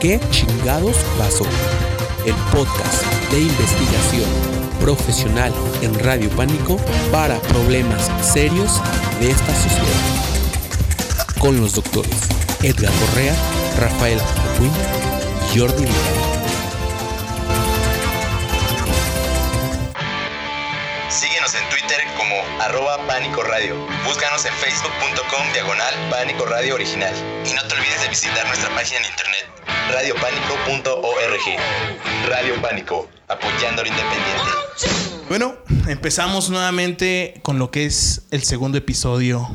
¿Qué chingados pasó? El podcast de investigación profesional en Radio Pánico para problemas serios de esta sociedad. Con los doctores Edgar Correa, Rafael Acuín y Jordi Vidal. Síguenos en Twitter como arroba Pánico Radio. Búscanos en facebook.com diagonal Pánico Radio Original. Y no te olvides de visitar nuestra página en internet radiopánico.org. Radio Pánico, apoyando lo independiente. Bueno, empezamos nuevamente con lo que es el segundo episodio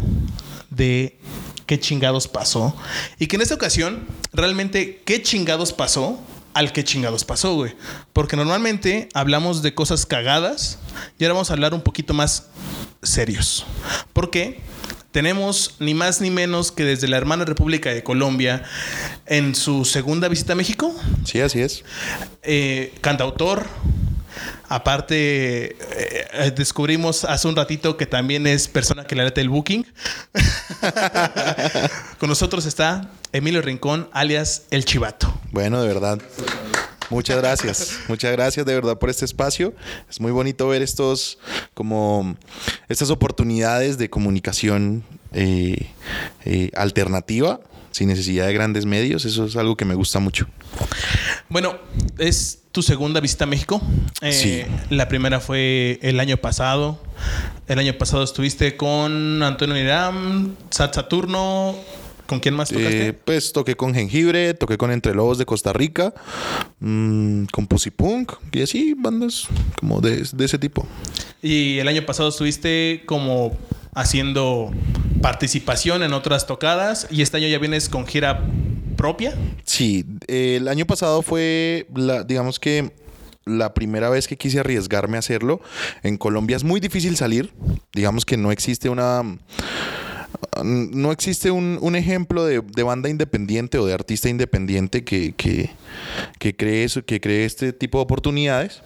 de ¿Qué chingados pasó? Y que en esta ocasión, realmente, ¿qué chingados pasó? Al qué chingados pasó, güey. Porque normalmente hablamos de cosas cagadas y ahora vamos a hablar un poquito más serios. ¿Por qué? Tenemos ni más ni menos que desde la hermana República de Colombia en su segunda visita a México, Sí, así es. eh, cantautor. Aparte, eh, descubrimos hace un ratito que también es persona que le late el booking. Con nosotros está Emilio Rincón, alias El Chivato. Bueno, de verdad. Muchas gracias. Muchas gracias de verdad por este espacio. Es muy bonito ver estos, como, estas oportunidades de comunicación eh, eh, alternativa, sin necesidad de grandes medios. Eso es algo que me gusta mucho. Bueno, es tu segunda visita a México. Eh, Sí. La primera fue el año pasado. El año pasado estuviste con Antonio Niram, Sat Saturno. ¿Con quién más tocaste? Eh, pues toqué con Jengibre, toqué con Entre Lobos de Costa Rica, mm, con Pussy Punk y así, bandas como de, de ese tipo. Y el año pasado estuviste como haciendo participación en otras tocadas y este año ya vienes con gira propia. Sí, eh, el año pasado fue, la, digamos que la primera vez que quise arriesgarme a hacerlo. En Colombia es muy difícil salir. Digamos que no existe una... No existe un, un ejemplo de, de banda independiente o de artista independiente que, que, que cree eso, que cree este tipo de oportunidades.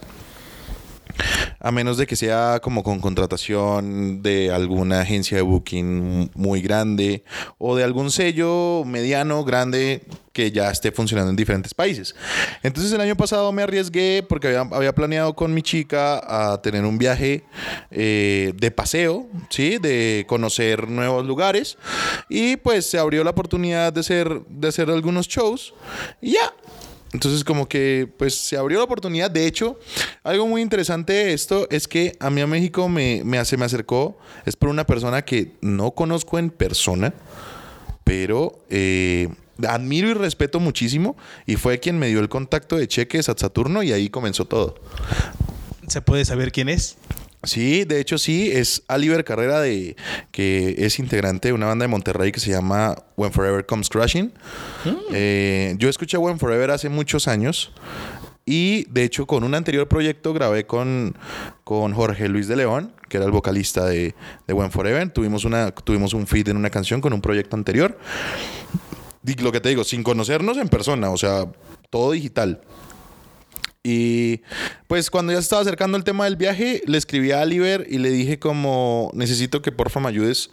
A menos de que sea como con contratación de alguna agencia de booking muy grande o de algún sello mediano, grande, que ya esté funcionando en diferentes países. Entonces el año pasado me arriesgué porque había, había planeado con mi chica a tener un viaje eh, de paseo, ¿sí? De conocer nuevos lugares. Y pues se abrió la oportunidad de hacer, de hacer algunos shows. Y ya, entonces como que pues se abrió la oportunidad. De hecho, algo muy interesante de esto es que a mí a México me, me, hace, me acercó, es por una persona que no conozco en persona, pero eh, admiro y respeto muchísimo y fue quien me dio el contacto de Cheques a Saturno y ahí comenzó todo. ¿Se puede saber quién es? Sí, de hecho sí, es Oliver Carrera de que es integrante de una banda de Monterrey que se llama When Forever Comes Crashing. Eh, yo escuché When Forever hace muchos años y de hecho con un anterior proyecto grabé con, con Jorge Luis de León, que era el vocalista de, de When Forever. Tuvimos, una, tuvimos un feed en una canción con un proyecto anterior. Y lo que te digo, sin conocernos en persona, o sea, todo digital. Y pues cuando ya se estaba acercando el tema del viaje, le escribí a Oliver y le dije como necesito que porfa me ayudes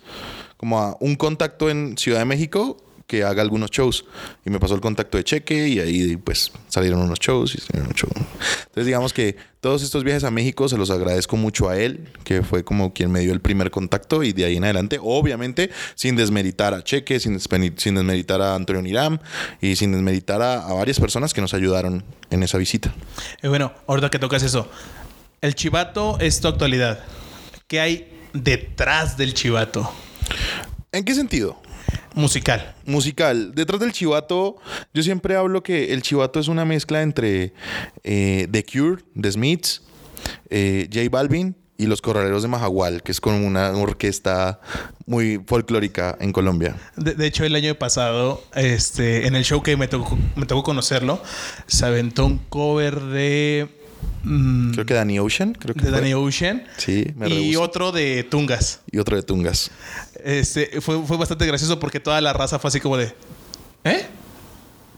como a un contacto en Ciudad de México que haga algunos shows. Y me pasó el contacto de Cheque y ahí pues salieron unos shows. Y salieron shows. Entonces digamos que todos estos viajes a México se los agradezco mucho a él, que fue como quien me dio el primer contacto y de ahí en adelante, obviamente sin desmeritar a Cheque, sin, sin desmeritar a Antonio Niram y sin desmeritar a, a varias personas que nos ayudaron en esa visita. Eh, bueno, ahorita que tocas eso. El chivato es tu actualidad. ¿Qué hay detrás del chivato? ¿En qué sentido? Musical. Musical. Detrás del chivato, yo siempre hablo que el chivato es una mezcla entre eh, The Cure, The Smiths, eh, J Balvin y Los Corraleros de Majagual, que es como una orquesta muy folclórica en Colombia. De, de hecho, el año pasado, este, en el show que me tocó, me tocó conocerlo, se aventó un cover de. mm, Creo que Danny Ocean, creo que de fue. Danny Ocean. Sí, me Y otro de Tungas. Y otro de Tungas. Este, fue, fue bastante gracioso porque toda la raza fue así como de. ¿Eh?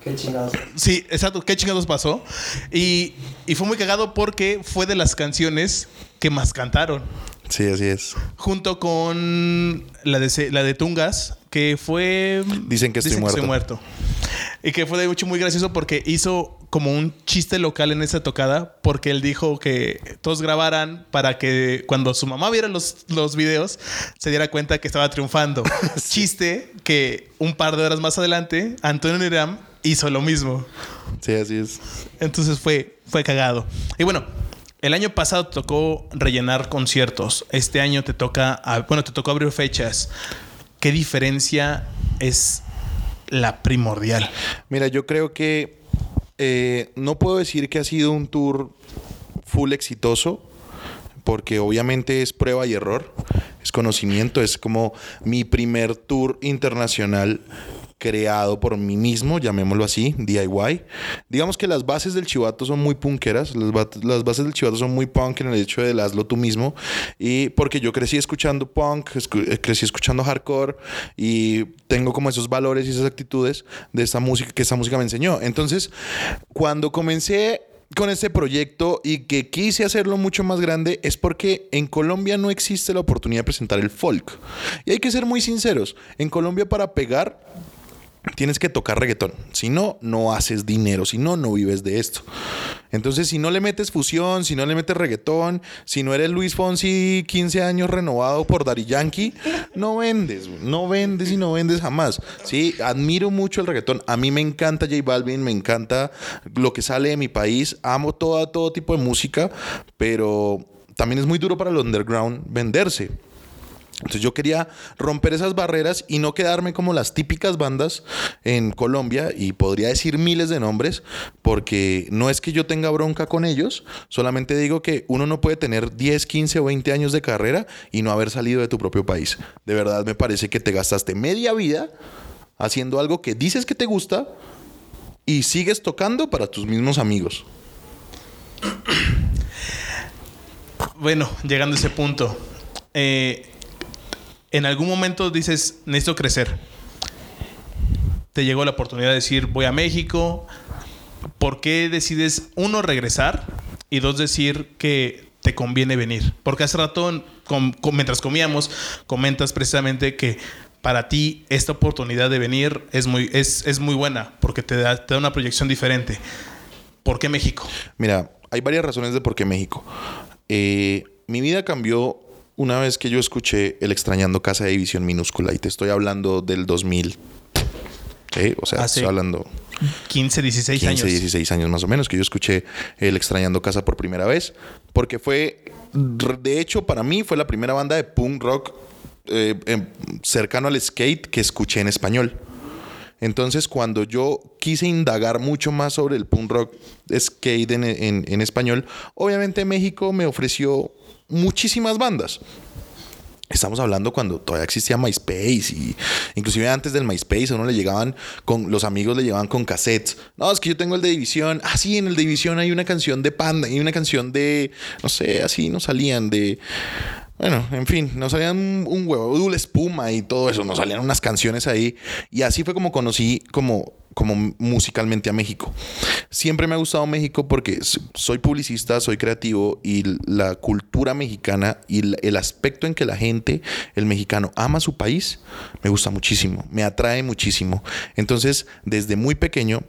Qué chingados. Sí, exacto. ¿Qué chingados pasó? Y, y fue muy cagado porque fue de las canciones que más cantaron. Sí, así es. Junto con la de, la de Tungas, que fue. Dicen que estoy Dicen muerto. Y que fue de hecho muy gracioso porque hizo como un chiste local en esa tocada porque él dijo que todos grabaran para que cuando su mamá viera los, los videos se diera cuenta que estaba triunfando. Chiste que un par de horas más adelante Antonio Niram hizo lo mismo. Sí, así es. Entonces fue, fue cagado. Y bueno, el año pasado te tocó rellenar conciertos. Este año te toca, bueno, te tocó abrir fechas. ¿Qué diferencia es la primordial? Mira, yo creo que eh, no puedo decir que ha sido un tour full exitoso, porque obviamente es prueba y error, es conocimiento, es como mi primer tour internacional creado por mí mismo, llamémoslo así, DIY. Digamos que las bases del chivato son muy punkeras, las, ba- las bases del chivato son muy punk en el hecho de hazlo tú mismo, y porque yo crecí escuchando punk, eh, crecí escuchando hardcore y tengo como esos valores y esas actitudes de esta música que esta música me enseñó. Entonces, cuando comencé con este proyecto y que quise hacerlo mucho más grande es porque en Colombia no existe la oportunidad de presentar el folk. Y hay que ser muy sinceros, en Colombia para pegar tienes que tocar reggaetón. Si no, no haces dinero. Si no, no vives de esto. Entonces, si no le metes fusión, si no le metes reggaetón, si no eres Luis Fonsi 15 años renovado por Daddy Yankee, no vendes. No vendes y no vendes jamás. Sí, admiro mucho el reggaetón. A mí me encanta J Balvin, me encanta lo que sale de mi país. Amo todo tipo de música, pero también es muy duro para el underground venderse. Entonces yo quería romper esas barreras y no quedarme como las típicas bandas en Colombia y podría decir miles de nombres porque no es que yo tenga bronca con ellos, solamente digo que uno no puede tener 10, 15 o 20 años de carrera y no haber salido de tu propio país. De verdad me parece que te gastaste media vida haciendo algo que dices que te gusta y sigues tocando para tus mismos amigos. Bueno, llegando a ese punto, eh, en algún momento dices, necesito crecer. Te llegó la oportunidad de decir, voy a México. ¿Por qué decides, uno, regresar y dos, decir que te conviene venir? Porque hace rato, mientras comíamos, comentas precisamente que para ti esta oportunidad de venir es muy, es, es muy buena porque te da, te da una proyección diferente. ¿Por qué México? Mira, hay varias razones de por qué México. Eh, mi vida cambió una vez que yo escuché El extrañando casa de división minúscula y te estoy hablando del 2000. ¿sí? O sea, Hace estoy hablando 15, 16 15, años. 16 años más o menos que yo escuché El extrañando casa por primera vez, porque fue, de hecho, para mí fue la primera banda de punk rock eh, em, cercano al skate que escuché en español. Entonces, cuando yo quise indagar mucho más sobre el punk rock skate en, español, obviamente México me ofreció muchísimas bandas. Estamos hablando cuando todavía existía MySpace y inclusive antes del MySpace a uno le llegaban con los amigos le llevaban con cassettes. No, es que yo tengo el de División. Ah, sí, en el de División hay una canción de Panda y una canción de no sé, así no salían de bueno, en fin, nos salían un, huevo, Dule Espuma y todo eso, nos salían unas canciones ahí. Y así fue como conocí como, como musicalmente a México. Siempre me ha gustado México porque soy publicista, soy creativo y la cultura mexicana y el aspecto en que la gente, el mexicano, ama su país, me gusta muchísimo, me atrae muchísimo. Entonces, desde muy pequeño,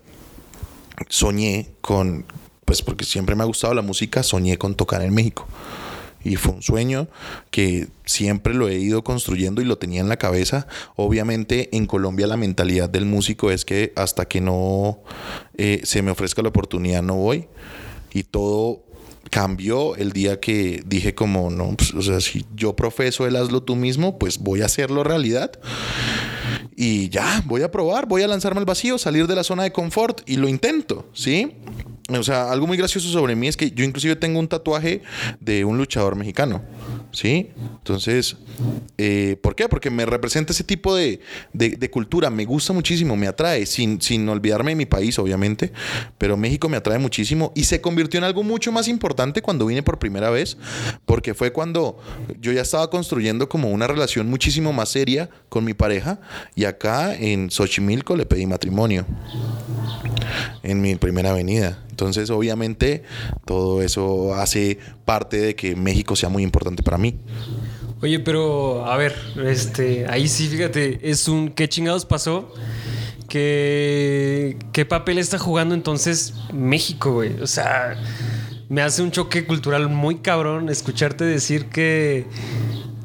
soñé con, pues porque siempre me ha gustado la música, soñé con tocar en México. Y fue un sueño que siempre lo he ido construyendo y lo tenía en la cabeza. Obviamente en Colombia la mentalidad del músico es que hasta que no eh, se me ofrezca la oportunidad no voy. Y todo cambió el día que dije como, no, pues, o sea, si yo profeso el hazlo tú mismo, pues voy a hacerlo realidad. Y ya, voy a probar, voy a lanzarme al vacío, salir de la zona de confort y lo intento, ¿sí? O sea, algo muy gracioso sobre mí es que yo inclusive tengo un tatuaje de un luchador mexicano, ¿sí? Entonces, eh, ¿por qué? Porque me representa ese tipo de, de- de cultura, me gusta muchísimo, me atrae, sin, sin olvidarme de mi país, obviamente, pero México me atrae muchísimo y se convirtió en algo mucho más importante cuando vine por primera vez, porque fue cuando yo ya estaba construyendo como una relación muchísimo más seria con mi pareja y acá en Xochimilco le pedí matrimonio en mi primera avenida. Entonces, obviamente, todo eso hace parte de que México sea muy importante para mí. Oye, pero a ver, este, ahí sí, fíjate, es un qué chingados pasó que qué papel está jugando entonces México, güey. O sea, me hace un choque cultural muy cabrón escucharte decir que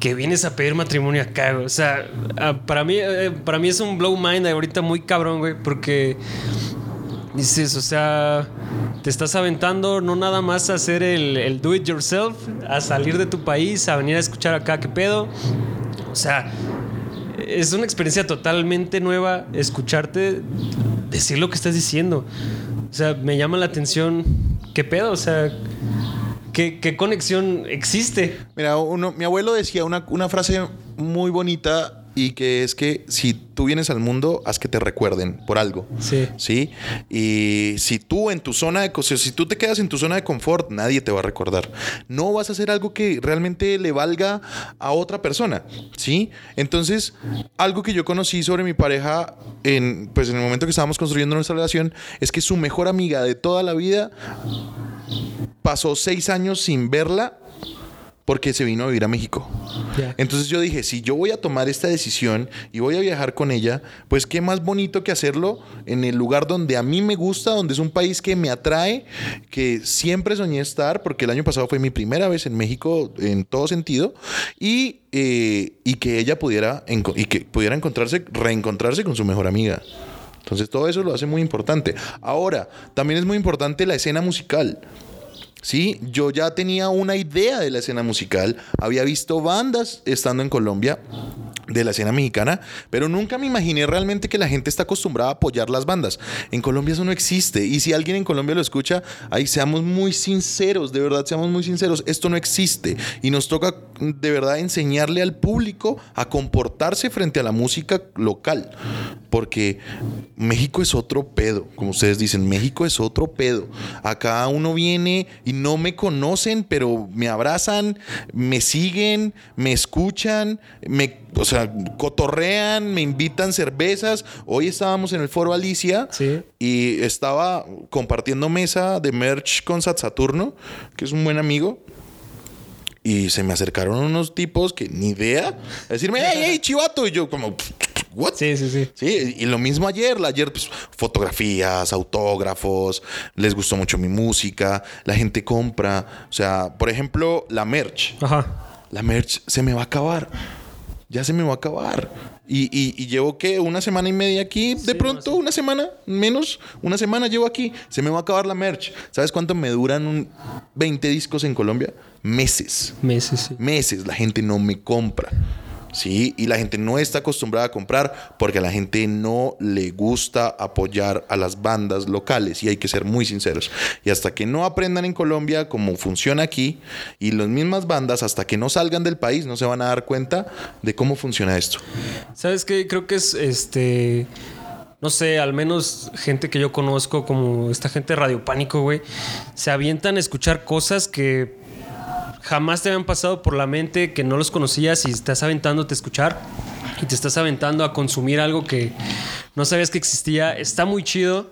que vienes a pedir matrimonio acá, güey. O sea, ah, para mí, eh, para mí es un blow mind ahorita muy cabrón, güey, porque dices, o sea, te estás aventando no nada más a hacer el, el do it yourself, a salir de tu país, a venir a escuchar acá qué pedo. O sea, es una experiencia totalmente nueva escucharte decir lo que estás diciendo. O sea, me llama la atención qué pedo, o sea, qué, qué conexión existe. Mira, uno, mi abuelo decía una, una frase muy bonita y que es que si tú vienes al mundo, haz que te recuerden por algo. Sí. ¿Sí? Y si tú en tu zona de... si tú te quedas en tu zona de confort, nadie te va a recordar. No vas a hacer algo que realmente le valga a otra persona. ¿Sí? Entonces, algo que yo conocí sobre mi pareja en, pues, en el momento que estábamos construyendo nuestra relación es que su mejor amiga de toda la vida pasó seis años sin verla porque se vino a vivir a México. Ya. Entonces yo dije, si yo voy a tomar esta decisión y voy a viajar con ella, pues qué más bonito que hacerlo en el lugar donde a mí me gusta, donde es un país que me atrae, que siempre soñé estar, porque el año pasado fue mi primera vez en México en todo sentido, y, eh, y que ella pudiera, y que pudiera encontrarse, reencontrarse con su mejor amiga. Entonces todo eso lo hace muy importante. Ahora, también es muy importante la escena musical. Sí, yo ya tenía una idea de la escena musical, había visto bandas estando en Colombia de la escena mexicana, pero nunca me imaginé realmente que la gente está acostumbrada a apoyar las bandas. En Colombia eso no existe y si alguien en Colombia lo escucha, ahí seamos muy sinceros, de verdad seamos muy sinceros, esto no existe y nos toca de verdad enseñarle al público a comportarse frente a la música local, porque México es otro pedo, como ustedes dicen, México es otro pedo. Acá uno viene y no me conocen, pero me abrazan, me siguen, me escuchan, me, o sea, cotorrean, me invitan cervezas. Hoy estábamos en el Foro Alicia Sí. y estaba compartiendo mesa de merch con Sat Saturno, que es un buen amigo. Y se me acercaron unos tipos que ni idea, a decirme, hey, hey, chivato. Y yo como, what? Sí, sí, sí. Sí, y lo mismo ayer. Ayer, pues, fotografías, autógrafos, les gustó mucho mi música, la gente compra. O sea, por ejemplo, la merch. Ajá. La merch se me va a acabar. Ya se me va a acabar. Y, y- y llevo, ¿qué? Una semana y media aquí. De Sí, pronto, no sé. una semana, menos, una semana llevo aquí. Se me va a acabar la merch. ¿Sabes cuánto me duran un 20 discos en Colombia? Meses Meses, sí. meses la gente no me compra. Sí, y la gente no está acostumbrada a comprar porque a la gente no le gusta apoyar a las bandas locales y hay que ser muy sinceros. Y hasta que no aprendan en Colombia cómo funciona aquí y las mismas bandas hasta que no salgan del país no se van a dar cuenta de cómo funciona esto. ¿Sabes qué? Creo que es este. No sé, al menos gente que yo conozco, como esta gente de Radio Pánico, güey, se avientan a escuchar cosas que jamás te habían pasado por la mente, que no los conocías y estás aventándote a escuchar y te estás aventando a consumir algo que no sabías que existía. Está muy chido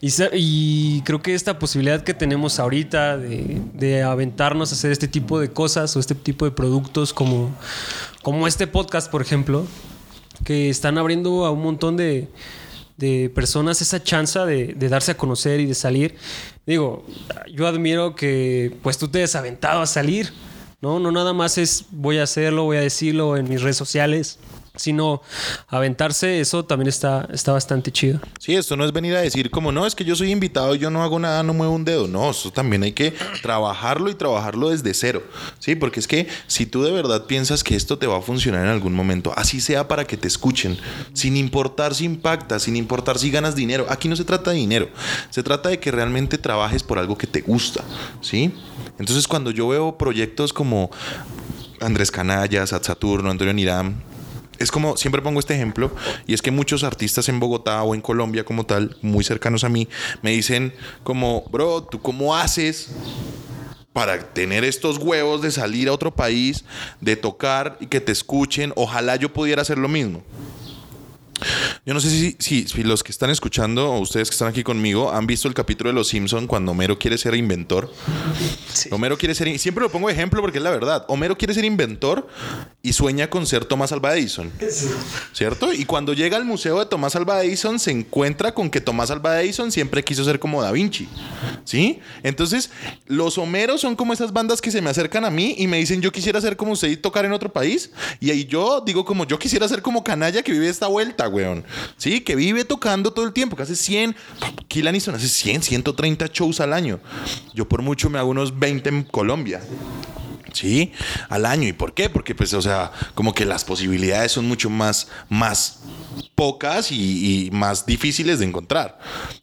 y, y creo que esta posibilidad que tenemos ahorita de, de aventarnos a hacer este tipo de cosas o este tipo de productos como, como este podcast, por ejemplo, que están abriendo a un montón de, de personas esa chance de, de darse a conocer y de salir. Digo, yo admiro que pues tú te has aventado a salir, ¿no? No nada más es voy a hacerlo, voy a decirlo en mis redes sociales, sino aventarse, eso también está, está bastante chido. Sí, esto no es venir a decir como no, es que yo soy invitado y yo no hago nada, no muevo un dedo. No, eso también hay que trabajarlo y trabajarlo desde cero. Sí, porque es que si tú de verdad piensas que esto te va a funcionar en algún momento, así sea para que te escuchen, sin importar si impacta, sin importar si ganas dinero. Aquí no se trata de dinero, se trata de que realmente trabajes por algo que te gusta. Sí. Entonces, cuando yo veo proyectos como Andrés Canallas, Sat Saturno, Antonio Niram, es como, siempre pongo este ejemplo, y es que muchos artistas en Bogotá o en Colombia como tal, muy cercanos a mí, me dicen como, bro, ¿tú cómo haces para tener estos huevos de salir a otro país, de tocar y que te escuchen? Ojalá yo pudiera hacer lo mismo. Yo no sé si, si, si los que están escuchando o ustedes que están aquí conmigo han visto el capítulo de Los Simpson cuando Homero quiere ser inventor. Homero quiere ser, siempre lo pongo de ejemplo porque es la verdad. Homero quiere ser inventor y sueña con ser Tomás Alva Edison. ¿Cierto? Y cuando llega al museo de Tomás Alva Edison se encuentra con que Tomás Alva Edison siempre quiso ser como Da Vinci. ¿Sí? Entonces, los Homeros son como esas bandas que se me acercan a mí y me dicen, yo quisiera ser como usted y tocar en otro país. Y ahí yo digo como, yo quisiera ser como Canalla que vive esta vuelta, weón. Sí, que vive tocando todo el tiempo, que hace 100, Kill Aniston hace 100, 130 shows al año. Yo por mucho me hago unos 20 en Colombia. Sí, al año. ¿Y por qué? Porque, pues, o sea, como que las posibilidades son mucho más, más pocas y, y más difíciles de encontrar.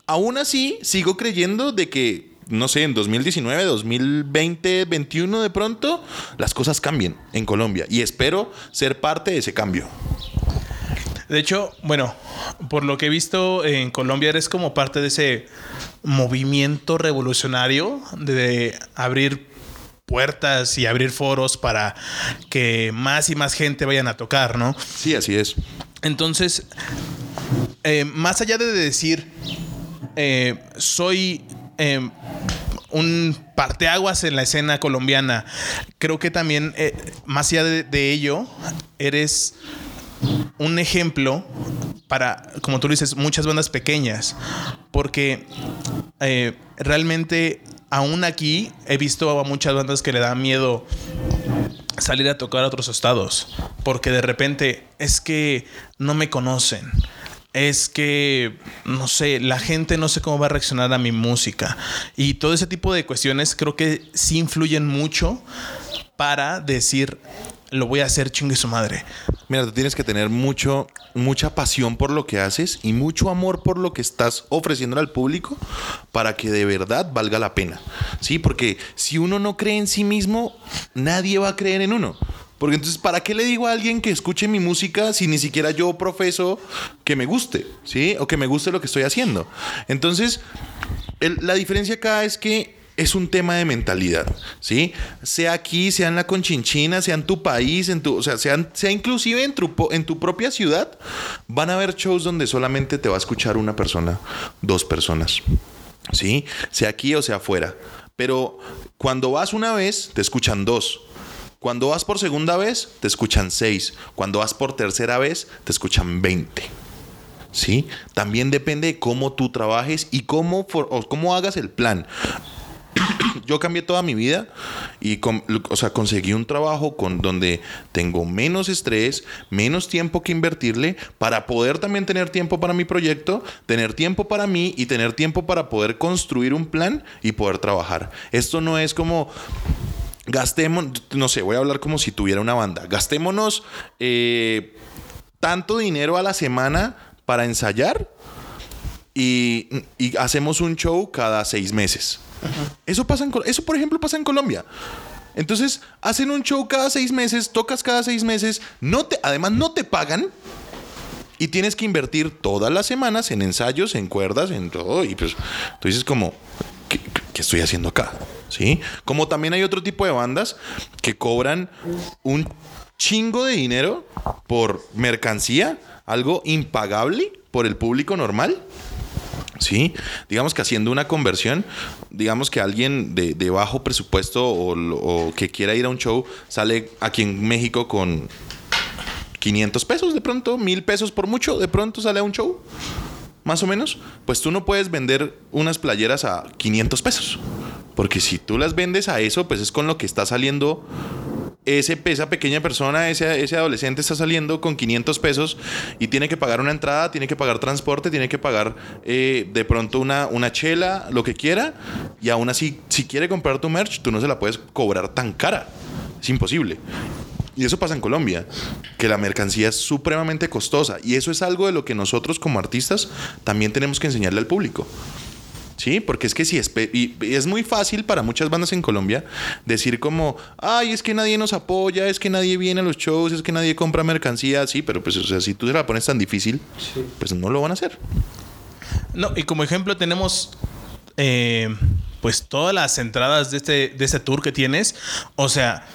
Aún así, sigo creyendo de que no sé, en 2019, 2020, 2021 de pronto, las cosas cambien en Colombia y espero ser parte de ese cambio. De hecho, bueno, por lo que he visto en Colombia eres como parte de ese movimiento revolucionario de abrir puertas y abrir foros para que más y más gente vayan a tocar, ¿no? Sí, así es. Entonces, eh, más allá de decir, eh, soy eh, un parteaguas en la escena colombiana, creo que también, eh, más allá de, de ello, eres un ejemplo para, como tú dices, muchas bandas pequeñas, porque eh, realmente aún aquí he visto a muchas bandas que le da miedo salir a tocar a otros estados, porque de repente es que no me conocen. Es que, no sé, la gente no sé cómo va a reaccionar a mi música. Y todo ese tipo de cuestiones creo que sí influyen mucho para decir, lo voy a hacer chingue su madre. Mira, tú tienes que tener mucho, mucha pasión por lo que haces y mucho amor por lo que estás ofreciendo al público para que de verdad valga la pena. Sí, porque si uno no cree en sí mismo, nadie va a creer en uno. Porque entonces, ¿para qué le digo a alguien que escuche mi música si ni siquiera yo profeso que me guste? ¿Sí? O que me guste lo que estoy haciendo. Entonces, la diferencia acá es que es un tema de mentalidad, ¿sí? Sea aquí, sea en la Conchinchina, sea en tu país, en tu, o sea, sea, sea inclusive en tu, en tu propia ciudad, van a haber shows donde solamente te va a escuchar una persona, dos personas, ¿sí? Sea aquí o sea afuera. Pero cuando vas una vez, te escuchan dos. Cuando vas por segunda vez, te escuchan seis. Cuando vas por tercera vez, te escuchan 20. ¿Sí? También depende de cómo tú trabajes y cómo, for- o cómo hagas el plan. Yo cambié toda mi vida y con- o sea, conseguí un trabajo con donde tengo menos estrés, menos tiempo que invertirle para poder también tener tiempo para mi proyecto, tener tiempo para mí y tener tiempo para poder construir un plan y poder trabajar. Esto no es como gastemos, no sé, voy a hablar como si tuviera una banda. Gastémonos eh, tanto dinero a la semana para ensayar y, y hacemos un show cada seis meses. Eso pasa en, eso por ejemplo pasa en Colombia. Entonces hacen un show cada seis meses, tocas cada seis meses, no te, además no te pagan y tienes que invertir todas las semanas en ensayos, en cuerdas, en todo y pues tú dices como ¿qué, qué estoy haciendo acá? ¿Sí? Como también hay otro tipo de bandas que cobran un chingo de dinero por mercancía, algo impagable por el público normal. Sí, digamos que haciendo una conversión, digamos que alguien de, bajo presupuesto o, o que quiera ir a un show sale aquí en México con 500 pesos de pronto, mil pesos por mucho, de pronto sale a un show, más o menos. Pues tú no puedes vender unas playeras a 500 pesos, porque si tú las vendes a eso, pues es con lo que está saliendo ese, esa pequeña persona, ese, ese adolescente está saliendo con 500 pesos y tiene que pagar una entrada, tiene que pagar transporte, tiene que pagar eh, de pronto una, una chela, lo que quiera. Y aún así, si quiere comprar tu merch, tú no se la puedes cobrar tan cara. Es imposible. Y eso pasa en Colombia, que la mercancía es supremamente costosa. Y eso es algo de lo que nosotros como artistas también tenemos que enseñarle al público. Sí, porque es que si espe- y y es muy fácil para muchas bandas en Colombia decir como, ay, es que nadie nos apoya, es que nadie viene a los shows, es que nadie compra mercancía, sí, pero pues, o sea, si tú se la pones tan difícil, pues no lo van a hacer. No, y como ejemplo tenemos eh, pues todas las entradas de este, de este tour que tienes. O sea,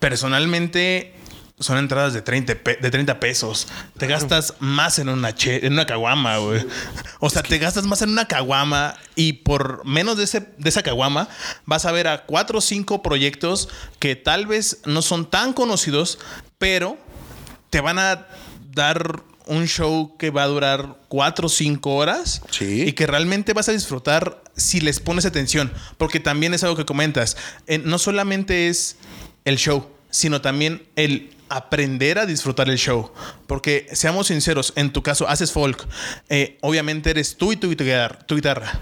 personalmente son entradas de 30, pe- de 30 pesos. Te gastas más en una, che- en una caguama, güey. O sea, te gastas más en una caguama y por menos de, ese, de esa caguama vas a ver a cuatro o cinco proyectos que tal vez no son tan conocidos, pero te van a dar un show que va a durar cuatro o cinco horas Sí. y que realmente vas a disfrutar si les pones atención. Porque también es algo que comentas. Eh, no solamente es el show, sino también el aprender a disfrutar el show. Porque seamos sinceros, en tu caso haces folk, eh, obviamente eres tú y tu tu guitarra.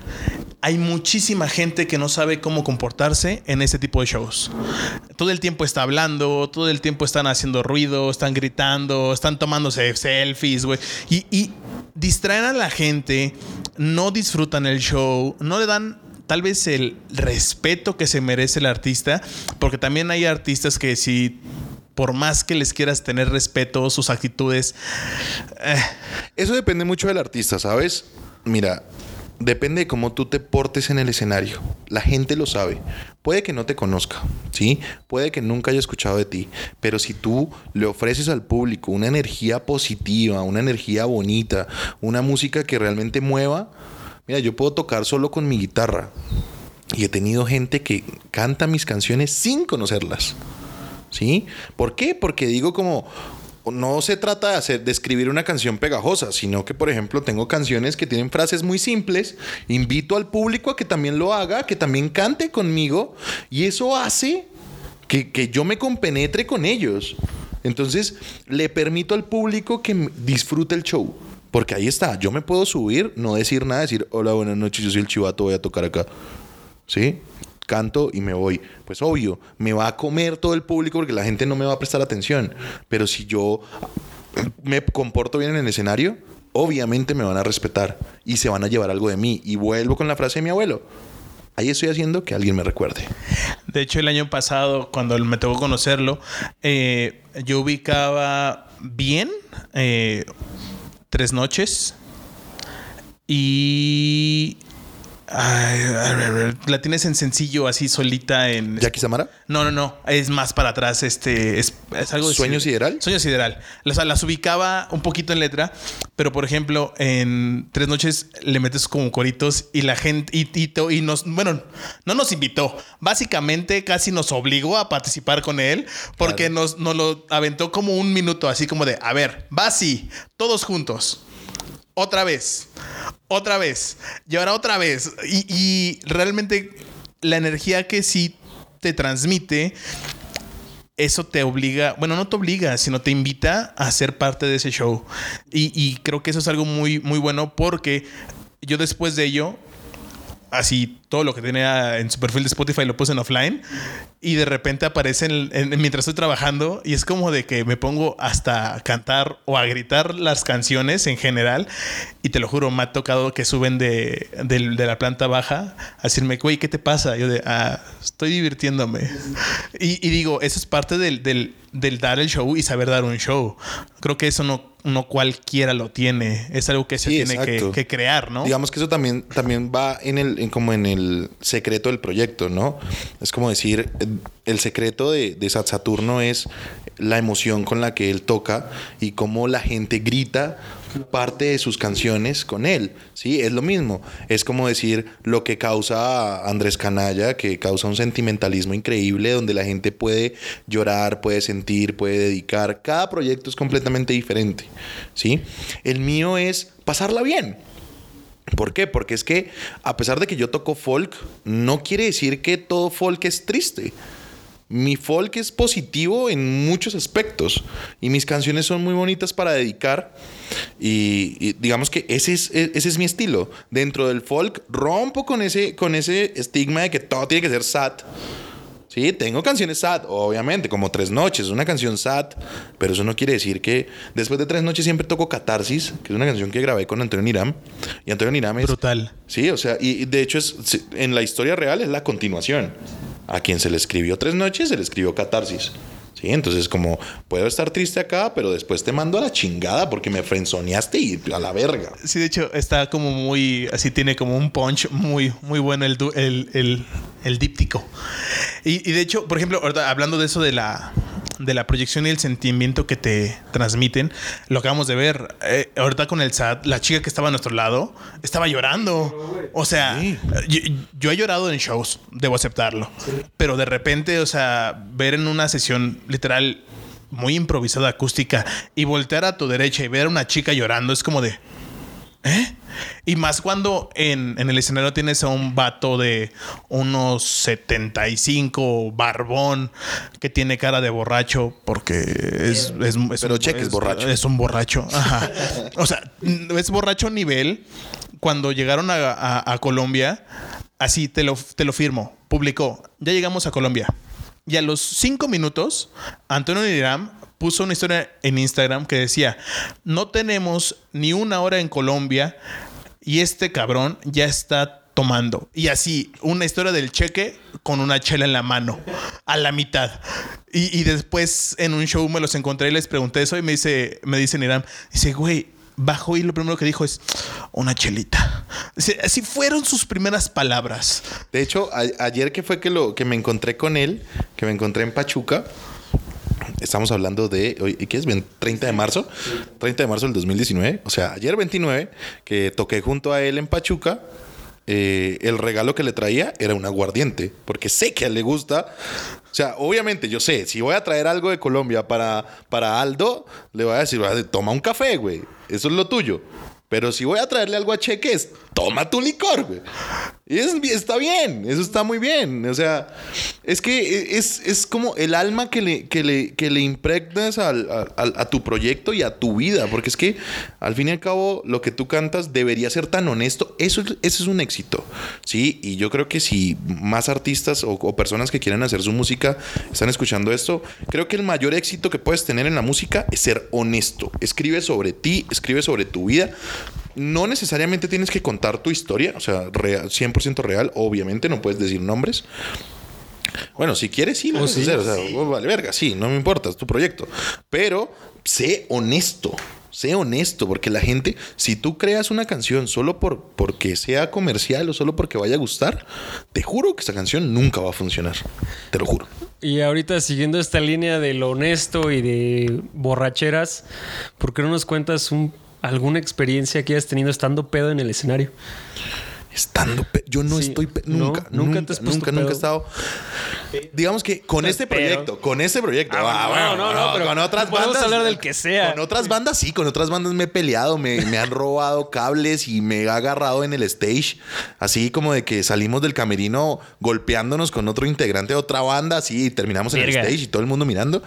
Hay muchísima gente que no sabe cómo comportarse en ese tipo de shows. Todo el tiempo está hablando, todo el tiempo están haciendo ruido, están gritando, están tomándose selfies, güey. Y, y distraen a la gente, no disfrutan el show, no le dan tal vez el respeto que se merece el artista, porque también hay artistas que si por más que les quieras tener respeto, sus actitudes, eh, Eso depende mucho del artista, ¿sabes? Mira, depende de cómo tú te portes en el escenario. La gente lo sabe. Puede que no te conozca, ¿sí? Puede que nunca haya escuchado de ti, pero si tú le ofreces al público una energía positiva, una energía bonita, una música que realmente mueva, mira, yo puedo tocar solo con mi guitarra. Y he tenido gente que canta mis canciones sin conocerlas. ¿Sí? ¿Por qué? Porque digo como no se trata de hacer de escribir una canción pegajosa, sino que por ejemplo tengo canciones que tienen frases muy simples, invito al público a que también lo haga, que también cante conmigo y eso hace que, que yo me compenetre con ellos. Entonces le permito al público que disfrute el show. Porque ahí está, yo me puedo subir, no decir nada, decir, hola, buenas noches, yo soy el chivato, voy a tocar acá. ¿Sí? Canto y me voy. Pues obvio, me va a comer todo el público porque la gente no me va a prestar atención. Pero si yo me comporto bien en el escenario, obviamente me van a respetar y se van a llevar algo de mí. Y vuelvo con la frase de mi abuelo. Ahí estoy haciendo que alguien me recuerde. De hecho, el año pasado, cuando me tocó conocerlo, eh, yo ubicaba bien eh, tres noches y ay, la tienes en sencillo, así solita en. ¿Jackie Samara? No, no, no. Es más para atrás. Este es, es algo de ¿Sueño sideral? Sueño sideral. Las, las ubicaba un poquito en letra, pero por ejemplo, en tres noches le metes como coritos y la gente y, y, y nos, bueno, no nos invitó. Básicamente casi nos obligó a participar con él porque nos, nos lo aventó como un minuto, así como de, a ver, va así, todos juntos. Otra vez, otra vez, y ahora otra vez. Y, realmente la energía que sí te transmite, eso te obliga, bueno, no te obliga, sino te invita a ser parte de ese show. Y, y creo que eso es algo muy, muy bueno porque yo después de ello, así todo lo que tenía en su perfil de Spotify lo puse en offline y de repente aparece en- en- mientras estoy trabajando y es como de que me pongo hasta a cantar o a gritar las canciones en general y te lo juro, me ha tocado que suben de, del- de la planta baja a decirme, güey, ¿qué te pasa? Yo de, ah, estoy divirtiéndome. Y, y digo, eso es parte del, del- del dar el show y saber dar un show. Creo que eso no, no cualquiera lo tiene. Es algo que se Sí, tiene que, que crear, ¿no? Digamos que eso también, también va en el, en como en el secreto del proyecto, ¿no? Es como decir, eh, el secreto de, de Sat Saturno es la emoción con la que él toca y cómo la gente grita parte de sus canciones con él, ¿sí? Es lo mismo. Es como decir lo que causa Andrés Canalla, que causa un sentimentalismo increíble donde la gente puede llorar, puede sentir, puede dedicar. Cada proyecto es completamente diferente, ¿sí? El mío es pasarla bien. ¿Por qué? Porque es que a pesar de que yo toco folk, no quiere decir que todo folk es triste. Mi folk es positivo en muchos aspectos y mis canciones son muy bonitas para dedicar y, y digamos que ese es, e- ese es mi estilo. Dentro del folk rompo con ese, con ese estigma de que todo tiene que ser sad. Sí, tengo canciones sad, obviamente, como Tres Noches, una canción sad, pero eso no quiere decir que después de Tres Noches siempre toco Catarsis, que es una canción que grabé con Antonio Niram. Y Antonio Niram es... Brutal. Sí, o sea, y y de hecho es, en la historia real es la continuación. A quien se le escribió Tres Noches, se le escribió Catarsis. Sí, entonces como puedo estar triste acá, pero después te mando a la chingada porque me frenzoneaste y a la verga. Sí, de hecho, está como muy. Así tiene como un punch muy, muy bueno el, el, el, el díptico. Y, y de hecho, por ejemplo, hablando de eso de la. De la proyección y el sentimiento que te transmiten, lo acabamos de ver. Eh, ahorita con el SAT, la chica que estaba a nuestro lado estaba llorando. O sea, yo, yo he llorado en shows, debo aceptarlo. Pero de repente, o sea, ver en una sesión literal muy improvisada acústica y voltear a tu derecha y ver a una chica llorando es como de... ¿Eh? Y más cuando en, en el escenario tienes a un vato de unos 75, barbón, que tiene cara de borracho, porque es. es, es Pero un- cheque, es borracho. Es un borracho. Ajá. O sea, es borracho nivel. Cuando llegaron a, a- a Colombia, así te lo, te lo firmo, publicó. Ya llegamos a Colombia. Y a los cinco minutos, Antonio Niram puso una historia en Instagram que decía: No tenemos ni una hora en Colombia y este cabrón ya está tomando. Y así, una historia del cheque con una chela en la mano, a la mitad. Y, y después en un show me los encontré y les pregunté eso y me dice, me dice Niram, dice, güey, bajó y lo primero que dijo es una chelita. Así fueron sus primeras palabras. De hecho, ayer que fue que lo que me encontré con él, que me encontré en Pachuca, estamos hablando de hoy, ¿qué es? Ven- 30 de marzo, 30 de marzo del 2019, o sea, ayer 29 que toqué junto a él en Pachuca. eh, el regalo que le traía era un aguardiente, porque sé que a él le gusta. O sea, obviamente, yo sé, si voy a traer algo de Colombia para, para Aldo, le voy a decir, "Va, toma un café, güey. Eso es lo tuyo. Pero si voy a traerle algo a Cheques, toma tu licor, güey. Y es- está bien, eso está muy bien. O sea, es que es, es como el alma que le, que le, que le impregnas al- al- a tu proyecto y a tu vida. Porque es que al fin y al cabo, lo que tú cantas debería ser tan honesto. Eso, es- un éxito. Sí, y yo creo que si más artistas o, o personas que quieran hacer su música están escuchando esto, creo que el mayor éxito que puedes tener en la música es ser honesto. Escribe sobre ti, escribe sobre tu vida. No necesariamente tienes que contar tu historia, o sea, real- 100% real, obviamente, no puedes decir nombres. Bueno, si quieres, sí, lo Oh, puedes sí, hacer, o sea, oh, vale, verga, sí, no me importa, es tu proyecto. Pero sé honesto, sé honesto, porque la gente, si tú creas una canción solo por, porque sea comercial o solo porque vaya a gustar, te juro que esa canción nunca va a funcionar. Te lo juro. Y ahorita siguiendo esta línea de lo honesto y de borracheras, ¿por qué no nos cuentas un- alguna experiencia que hayas tenido estando pedo en el escenario? Estando pe- yo no Sí. estoy pe- No, nunca, nunca nunca, te nunca, nunca he estado. Digamos que con este proyecto, con este proyecto, Ah, ah, bueno, no, no, pero con otras podemos bandas, hablar del que sea. Con otras bandas sí, con otras bandas me he peleado, me, me han robado cables y me he agarrado en el stage, así como de que salimos del camerino golpeándonos con otro integrante de otra banda, así y terminamos en el stage y todo el mundo mirando.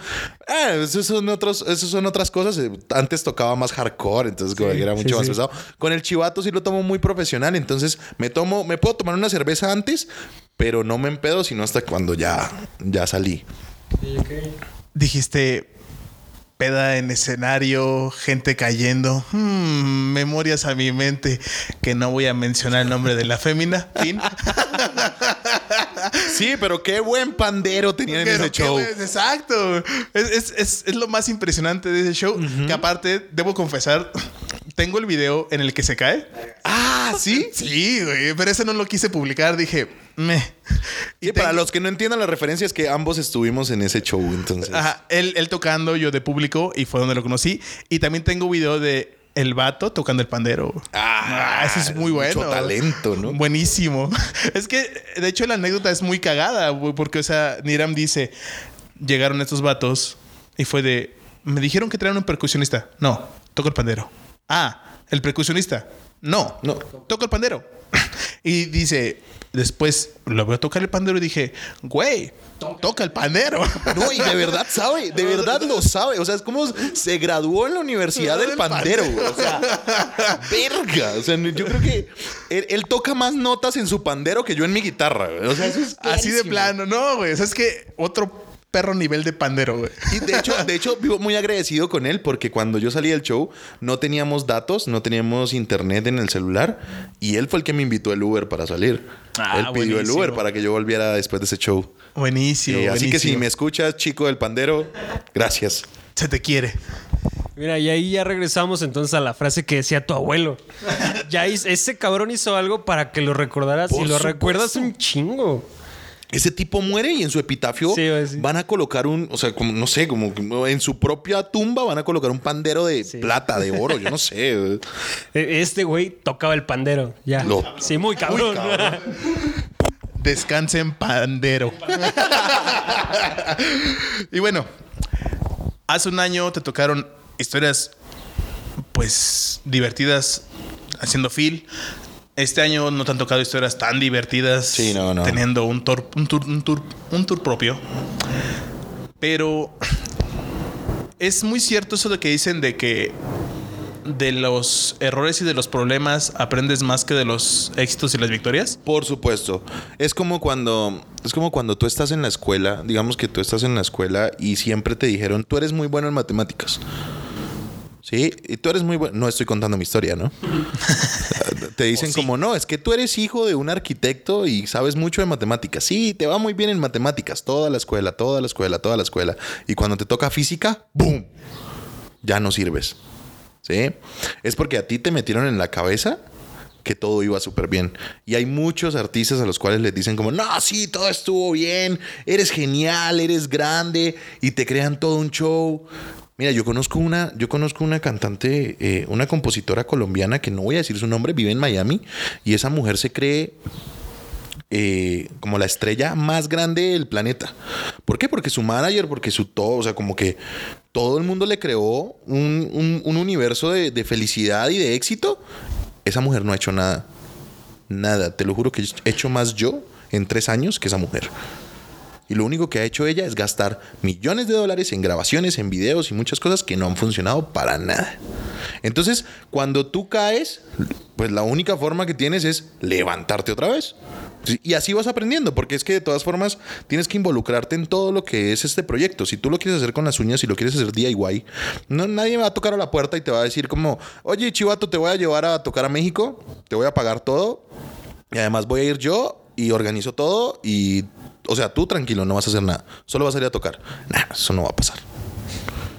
Ah, esos son otros, esos son otras cosas. Eh, Antes tocaba más hardcore, entonces era mucho sí, más pesado. Con el chivato sí lo tomo muy profesional, entonces me tomo, me puedo tomar una cerveza antes, pero no me empedo sino hasta cuando ya, ya salí. Dijiste peda en escenario, gente cayendo, Hmm, memorias a mi mente que no voy a mencionar el nombre de la fémina. Fin. Sí, pero qué buen pandero tenían en ese show. Exacto. Es, es- es- es lo más impresionante de ese show. Que aparte, debo confesar, tengo el video en el que se cae. Ah, sí. Sí, güey, pero ese no lo quise publicar. Dije, me. Y para los que no entiendan la referencia es que ambos estuvimos en ese show, entonces. Ajá, él, él tocando, yo de público, y fue donde lo conocí. Y también tengo video de el vato tocando el pandero. Ah, ese es muy bueno. Mucho talento, ¿no? Buenísimo. Es que, de hecho, la anécdota es muy cagada, porque, o sea, Niram dice: llegaron estos vatos y fue de. Me dijeron que traían un percusionista. No, toco el pandero. Ah, el percusionista. No, No. toco el pandero. Y dice, después lo veo tocar el pandero y dije, güey, toca el pandero. No, y de verdad sabe, de verdad lo sabe. O sea, es como se graduó en la Universidad del Pandero. O sea, verga. O sea, yo creo que él, él toca más notas en su pandero que yo en mi guitarra. O sea, eso es Así de plano, no, güey. O sea, es que otro perro nivel de pandero, güey. Y de hecho, de hecho, vivo muy agradecido con él porque cuando yo salí del show no teníamos datos, no teníamos internet en el celular y él fue el que me invitó el Uber para salir. Ah, él pidió el. Uber para que yo volviera después de ese show. Buenísimo. Eh, así que si me escuchas, chico del pandero, gracias. Se te quiere. Mira, y ahí ya regresamos entonces a la frase que decía tu abuelo. Ya hizo- ese cabrón hizo algo para que lo recordaras Por y lo supuesto. recuerdas un chingo. Ese tipo muere y en su epitafio Sí, güey, sí. van a colocar un, o sea, como no sé, como en su propia tumba van a colocar un pandero de Sí. plata, de oro, yo no sé. E- Este güey tocaba el pandero. Ya. Lo- Sí, muy cabrón. Descanse en pandero. y bueno, hace un año te tocaron historias, pues, divertidas haciendo feel. Este año no te han tocado historias tan divertidas. Sí, no, no. Teniendo un tour, un tour, un tour, un tour propio. Pero es muy cierto eso de que dicen de que de los errores y de los problemas aprendes más que de los éxitos y las victorias. Por supuesto. Es como cuando es como cuando tú estás en la escuela, digamos que tú estás en la escuela y siempre te dijeron, "Tú eres muy bueno en matemáticas." Sí, y tú eres muy bueno. No estoy contando mi historia, ¿no? te dicen como, no, es que tú eres hijo de un arquitecto y sabes mucho de matemáticas. Sí, te va muy bien en matemáticas. Toda la escuela, toda la escuela, toda la escuela. Y cuando te toca física, ¡boom! Ya no sirves. ¿Sí? Es porque a ti te metieron en la cabeza que todo iba súper bien. Y hay muchos artistas a los cuales les dicen como, no, sí, todo estuvo bien, eres genial, eres grande, y te crean todo un show. Mira, yo conozco una, yo conozco una cantante, eh, una compositora colombiana que no voy a decir su nombre, vive en Miami, y esa mujer se cree eh, como la estrella más grande del planeta. ¿Por qué? Porque su manager, porque su todo, o sea, como que todo el mundo le creó un, un- un universo de, de felicidad y de éxito. Esa mujer no ha hecho nada. Nada. Te lo juro que he hecho más yo en tres años que esa mujer. Y lo único que ha hecho ella es gastar millones de dólares en grabaciones, en videos y muchas cosas que no han funcionado para nada. Entonces, cuando tú caes, pues la única forma que tienes es levantarte otra vez. Y así vas aprendiendo, porque es que de todas formas tienes que involucrarte en todo lo que es este proyecto. Si tú lo quieres hacer con las uñas y lo quieres hacer DIY, no, nadie va a tocar a la puerta y te va a decir como, oye, chivato, te voy a llevar a tocar a México, te voy a pagar todo y además voy a ir yo y organizo todo y, o sea, tú tranquilo, no vas a hacer nada, solo vas a ir a tocar. Nah, eso no va a pasar.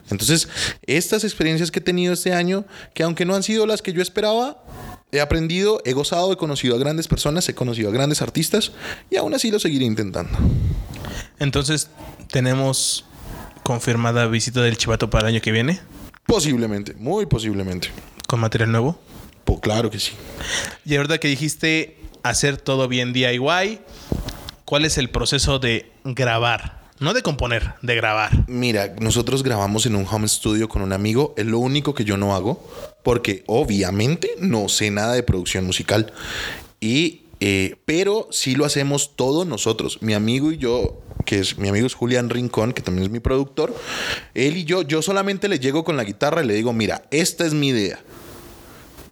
Entonces, estas experiencias que he tenido este año, que aunque no han sido las que yo esperaba, he aprendido, he gozado, he conocido a grandes personas, he conocido a grandes artistas y aún así lo seguiré intentando. Entonces, tenemos confirmada visita del Chivato para el año que viene Posiblemente, muy posiblemente. con material nuevo. Pues claro que sí. Y ahorita que dijiste hacer todo bien DIY, ¿cuál es el proceso de grabar? No de componer, de grabar. Mira, nosotros grabamos en un home studio con un amigo. Es lo único que yo no hago, porque obviamente no sé nada de producción musical. Y, eh, pero sí lo hacemos todos nosotros. Mi amigo y yo, que es mi amigo es Julián Rincón, que también es mi productor. Él y yo, yo solamente le llego con la guitarra y le digo, mira, esta es mi idea.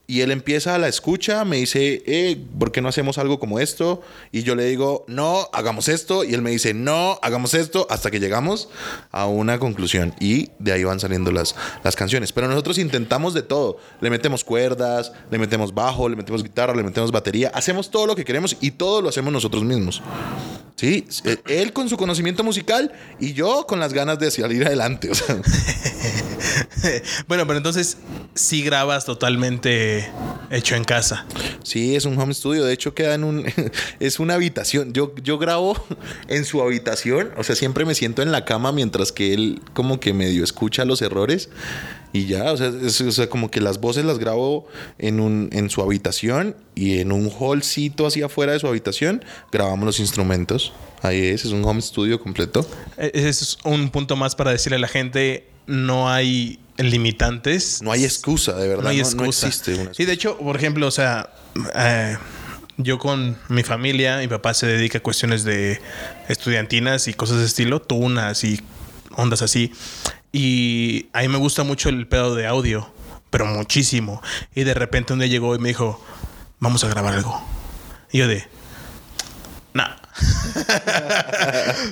Y él empieza a la escucha, me dice, eh, ¿por qué no hacemos algo como esto? Y yo le digo, no, hagamos esto. Y él me dice, no, hagamos esto, hasta que llegamos a una conclusión. Y de ahí van saliendo las, las canciones. Pero nosotros intentamos de todo. Le metemos cuerdas, le metemos bajo, le metemos guitarra, le metemos batería. Hacemos todo lo que queremos y todo lo hacemos nosotros mismos. Sí, eh, él con su conocimiento musical y yo con las ganas de salir adelante. O sea, bueno, pero entonces sí grabas totalmente hecho en casa. Sí, es un home studio. De hecho, queda en un. Es una habitación. Yo, yo grabo en su habitación. O sea, siempre me siento en la cama mientras que él, como que medio escucha los errores. Y ya, o sea, es- o sea, como que las voces las grabo en, un, en su habitación y en un hallcito hacia afuera de su habitación grabamos los instrumentos. Ahí es, es un home studio completo. E- Ese es un punto más para decirle a la gente, no hay limitantes. No hay excusa, de verdad. no hay no- excusa. no existe una Sí, de hecho, por ejemplo, o sea, eh, yo con mi familia, mi papá se dedica a cuestiones de estudiantinas y cosas de estilo, tunas y ondas así. Y a mí me gusta mucho el pedo de audio, pero muchísimo. Y de repente un día llegó y me dijo, vamos a grabar algo. Y yo de, nah.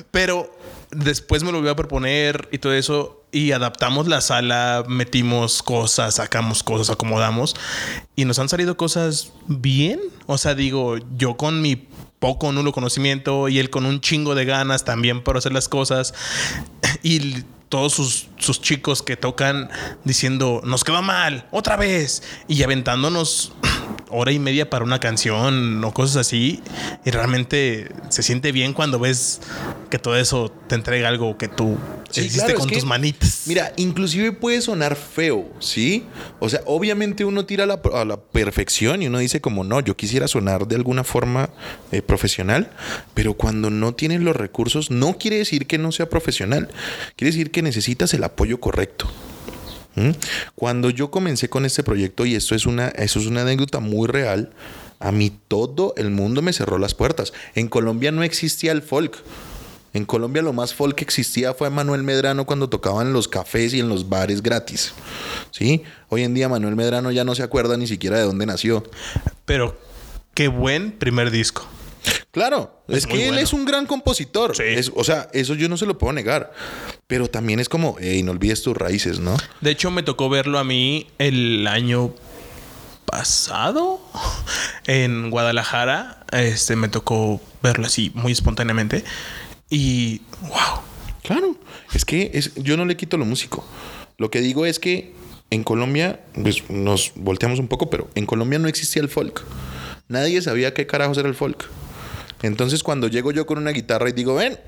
pero después me lo voy a proponer y todo eso. Y adaptamos la sala, metimos cosas, sacamos cosas, acomodamos. Y nos han salido cosas bien. O sea, digo, yo con mi poco nulo conocimiento y él con un chingo de ganas también para hacer las cosas. Y todos sus, sus chicos que tocan diciendo, nos quedó mal, otra vez. Y aventándonos hora y media para una canción o cosas así. Y realmente se siente bien cuando ves que todo eso te entrega algo que tú Sí, hiciste claro, con que, tus manitas. Mira, inclusive puede sonar feo, ¿sí? O sea, obviamente uno tira a la, a la perfección y uno dice como, no, yo quisiera sonar de alguna forma eh, profesional, pero cuando no tienes los recursos, no quiere decir que no sea profesional, quiere decir que necesitas el apoyo correcto. ¿Mm? Cuando yo comencé con este proyecto, y esto es una, eso es una anécdota muy real, a mí todo el mundo me cerró las puertas. En Colombia no existía el folk. En Colombia lo más folk que existía fue Manuel Medrano cuando tocaba en los cafés y en los bares gratis. ¿Sí? Hoy en día Manuel Medrano ya no se acuerda ni siquiera de dónde nació. Pero qué buen primer disco. Claro, es, Es que él es un gran compositor. Sí. Es- o sea, eso yo no se lo puedo negar. Pero también es como, hey, no olvides tus raíces, ¿no? De hecho, me tocó verlo a mí el año pasado en Guadalajara. Este me tocó verlo así muy espontáneamente. Y wow. Claro, es que es, yo no le quito lo músico. Lo que digo es que en Colombia, pues nos volteamos un poco, pero en Colombia no existía el folk. Nadie sabía qué carajos era el folk. Entonces cuando llego yo con una guitarra y digo, ven,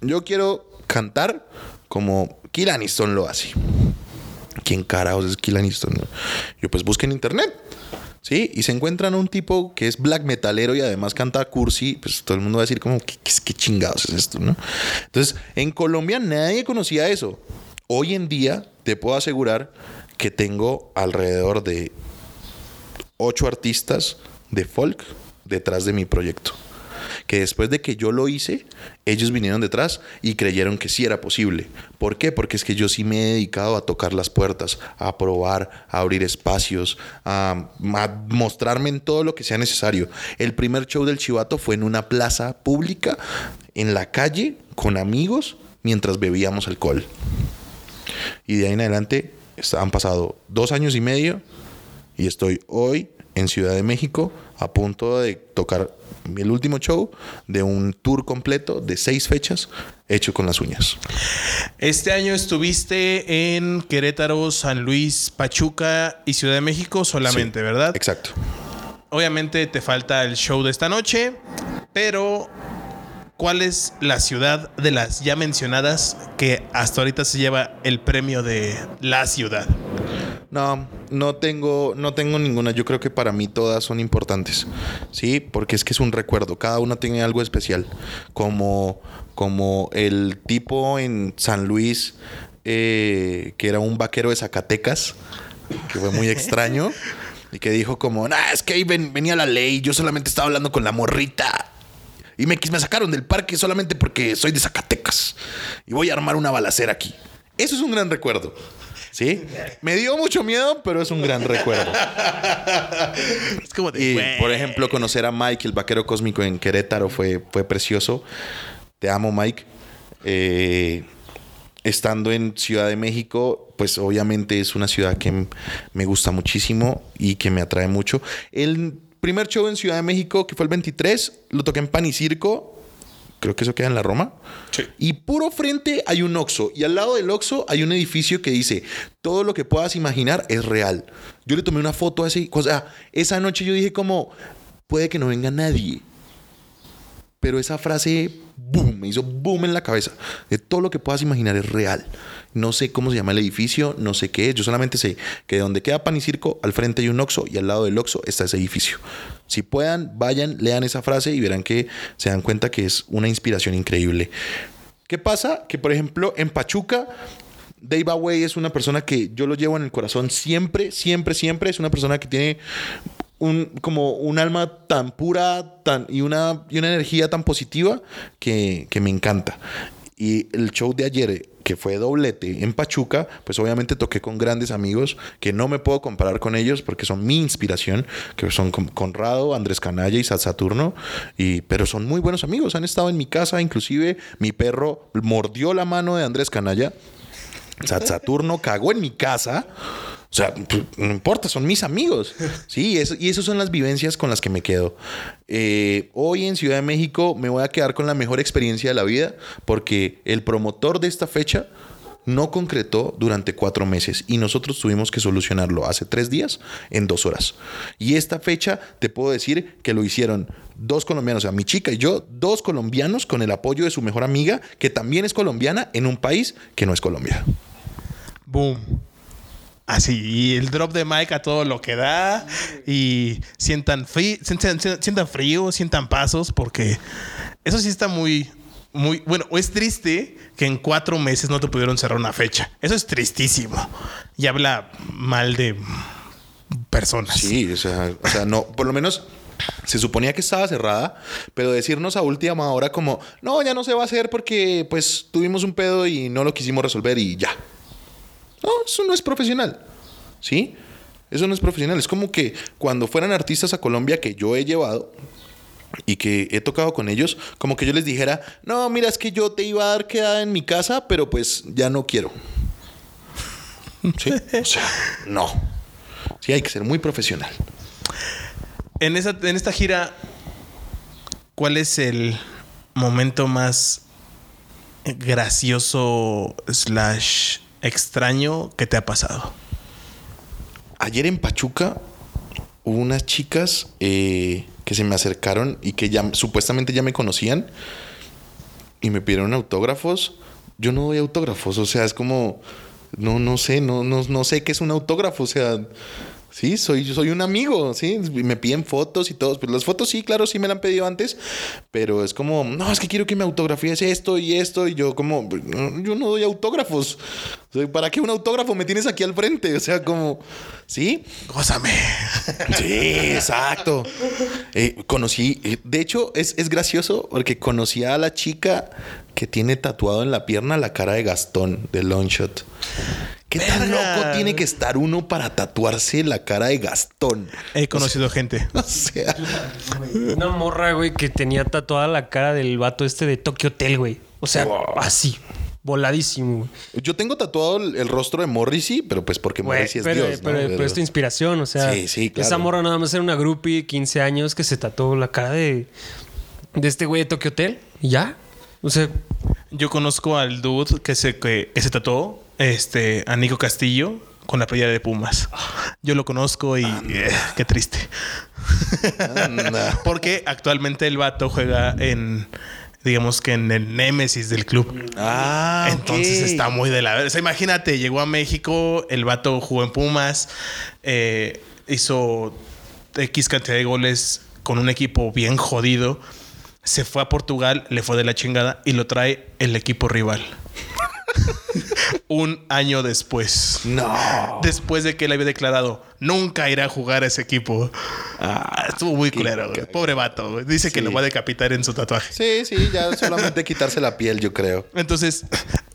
yo quiero cantar como Kill Aniston lo hace. ¿Quién carajos es Kill Aniston? Yo pues busqué en internet. Sí, y se encuentran un tipo que es black metalero y además canta cursi, pues todo el mundo va a decir como, ¿qué, qué- qué chingados es esto? ¿no? Entonces, en Colombia nadie conocía eso. Hoy en día te puedo asegurar que tengo alrededor de ocho artistas de folk detrás de mi proyecto. Que después de que yo lo hice, ellos vinieron detrás y creyeron que sí era posible. ¿Por qué? Porque es que yo sí me he dedicado a tocar las puertas, a probar, a abrir espacios, a, a mostrarme en todo lo que sea necesario. El primer show del Chivato fue en una plaza pública, en la calle, con amigos, mientras bebíamos alcohol. Y de ahí en adelante han pasado dos años y medio y estoy hoy en Ciudad de México a punto de tocar el último show de un tour completo de seis fechas hecho con las uñas. Este año estuviste en Querétaro, San Luis, Pachuca y Ciudad de México solamente, Sí, ¿verdad? Exacto. Obviamente te falta el show de esta noche, pero ¿cuál es la ciudad de las ya mencionadas que hasta ahorita se lleva el premio de la ciudad? No, no tengo, no tengo ninguna. Yo creo que para mí todas son importantes. Sí, porque es que es un recuerdo. Cada una tiene algo especial. Como, como el tipo en San Luis, eh, que era un vaquero de Zacatecas, que fue muy extraño. Y que dijo como, nah, es que ahí ven- venía la ley, yo solamente estaba hablando con la morrita. Y me, me sacaron del parque solamente porque soy de Zacatecas. Y voy a armar una balacera aquí. Eso es un gran recuerdo. ¿Sí? Me dio mucho miedo, pero es un gran recuerdo. Es como de, Y, por ejemplo, conocer a Mike, el vaquero cósmico en Querétaro, fue, fue precioso. Te amo, Mike. Eh, estando en Ciudad de México, pues obviamente es una ciudad que me gusta muchísimo y que me atrae mucho. El primer show en Ciudad de México, que fue el 23, lo toqué en Pan y Circo. Creo que eso queda en la Roma. Y puro frente hay un Oxxo. Y al lado del Oxxo hay un edificio que dice, todo lo que puedas imaginar es real. Yo le tomé una foto así. O sea, esa noche yo dije como, puede que no venga nadie. Pero esa frase, boom, me hizo boom en la cabeza. De todo lo que puedas imaginar es real. No sé cómo se llama el edificio, no sé qué es. Yo solamente sé que donde queda Pan y Circo, al frente hay un Oxxo y al lado del Oxxo está ese edificio. Si puedan, vayan, lean esa frase y verán que se dan cuenta que es una inspiración increíble. ¿Qué pasa? Que, por ejemplo, en Pachuca, Dave Away es una persona que yo lo llevo en el corazón siempre, siempre, siempre. Es una persona que tiene un, como un alma tan pura tan, y, una, y una energía tan positiva que, que me encanta. Y el show de ayer, que fue doblete en Pachuca, pues obviamente toqué con grandes amigos que no me puedo comparar con ellos porque son mi inspiración, que son con- Conrado, Andrés Canalla y Sat Saturno, y, pero son muy buenos amigos, han estado en mi casa, inclusive mi perro mordió la mano de Andrés Canalla, Sat Saturno cagó en mi casa. O sea, pues, no importa, son mis amigos. Sí, eso, y esas son las vivencias con las que me quedo. Eh, hoy en Ciudad de México me voy a quedar con la mejor experiencia de la vida porque el promotor de esta fecha no concretó durante cuatro meses y nosotros tuvimos que solucionarlo hace tres días en dos horas. Y esta fecha te puedo decir que lo hicieron dos colombianos, o sea, mi chica y yo, dos colombianos con el apoyo de su mejor amiga, que también es colombiana, en un país que no es Colombia. Boom. Así, y el drop de mic a todo lo que da. Y sientan frío, sientan pasos, porque eso sí está muy, muy. Bueno, es triste que en cuatro meses no te pudieron cerrar una fecha. Eso es tristísimo. Y habla mal de personas. Sí, o sea, o sea, no, por lo menos se suponía que estaba cerrada, pero decirnos a última hora como, no, ya no se va a hacer porque pues tuvimos un pedo y no lo quisimos resolver y ya. No, eso no es profesional. ¿Sí? Eso no es profesional. Es como que cuando fueran artistas a Colombia que yo he llevado y que he tocado con ellos, como que yo les dijera, no, mira, es que yo te iba a dar quedada en mi casa, pero pues ya no quiero. ¿Sí? O sea, no. Sí, hay que ser muy profesional. En, esa, en esta gira, ¿cuál es el momento más gracioso slash extraño que te ha pasado? Ayer en Pachuca hubo unas chicas eh, que se me acercaron y que ya supuestamente ya me conocían y me pidieron autógrafos. Yo no doy autógrafos, o sea, es como no no sé, no no, no sé qué es un autógrafo, o sea, sí, soy soy un amigo, sí, me piden fotos y todo, pues las fotos sí, claro, sí me la han pedido antes, pero es como, no, es que quiero que me autografíes esto y esto y yo como "No, yo no doy autógrafos. ¿Para qué un autógrafo me tienes aquí al frente? O sea, como, ¿sí? Gózame. Sí, exacto. Eh, conocí, eh, de hecho, es, es gracioso porque conocí a la chica que tiene tatuado en la pierna la cara de Gastón de Longshot. ¿Qué tan loco tiene que estar uno para tatuarse la cara de Gastón? He conocido gente. O sea, Una morra, güey, que tenía tatuada la cara del vato este de Tokyo Hotel, güey. O sea, así, voladísimo, güey. yo tengo tatuado el, el rostro de Morrissey, pero pues porque Güey, Morrissey es pero, Dios, ¿no? pero- pero es tu inspiración, o sea. Sí, sí, claro. Esa morra nada más era una groupie, 15 años, que se tatuó la cara de, de este güey de Tokyo Hotel. Y ya. O sea, Yo conozco al dude que se, que, que se tatuó, este, a Nico Castillo, con la playera de Pumas. Yo lo conozco y eh, qué triste. Porque actualmente el vato juega en, digamos que en el némesis del club. Ah, Entonces está muy de la verga. O sea, imagínate, llegó a México, el vato jugó en Pumas, eh, hizo X cantidad de goles con un equipo bien jodido. Se fue a Portugal, le fue de la chingada y lo trae el equipo rival. un año después. No. Después de que él había declarado nunca irá a jugar a ese equipo. Ah, estuvo muy cagado. Pobre vato. Dice que lo va a decapitar en su tatuaje. Sí, sí, ya solamente quitarse la piel, yo creo. Entonces,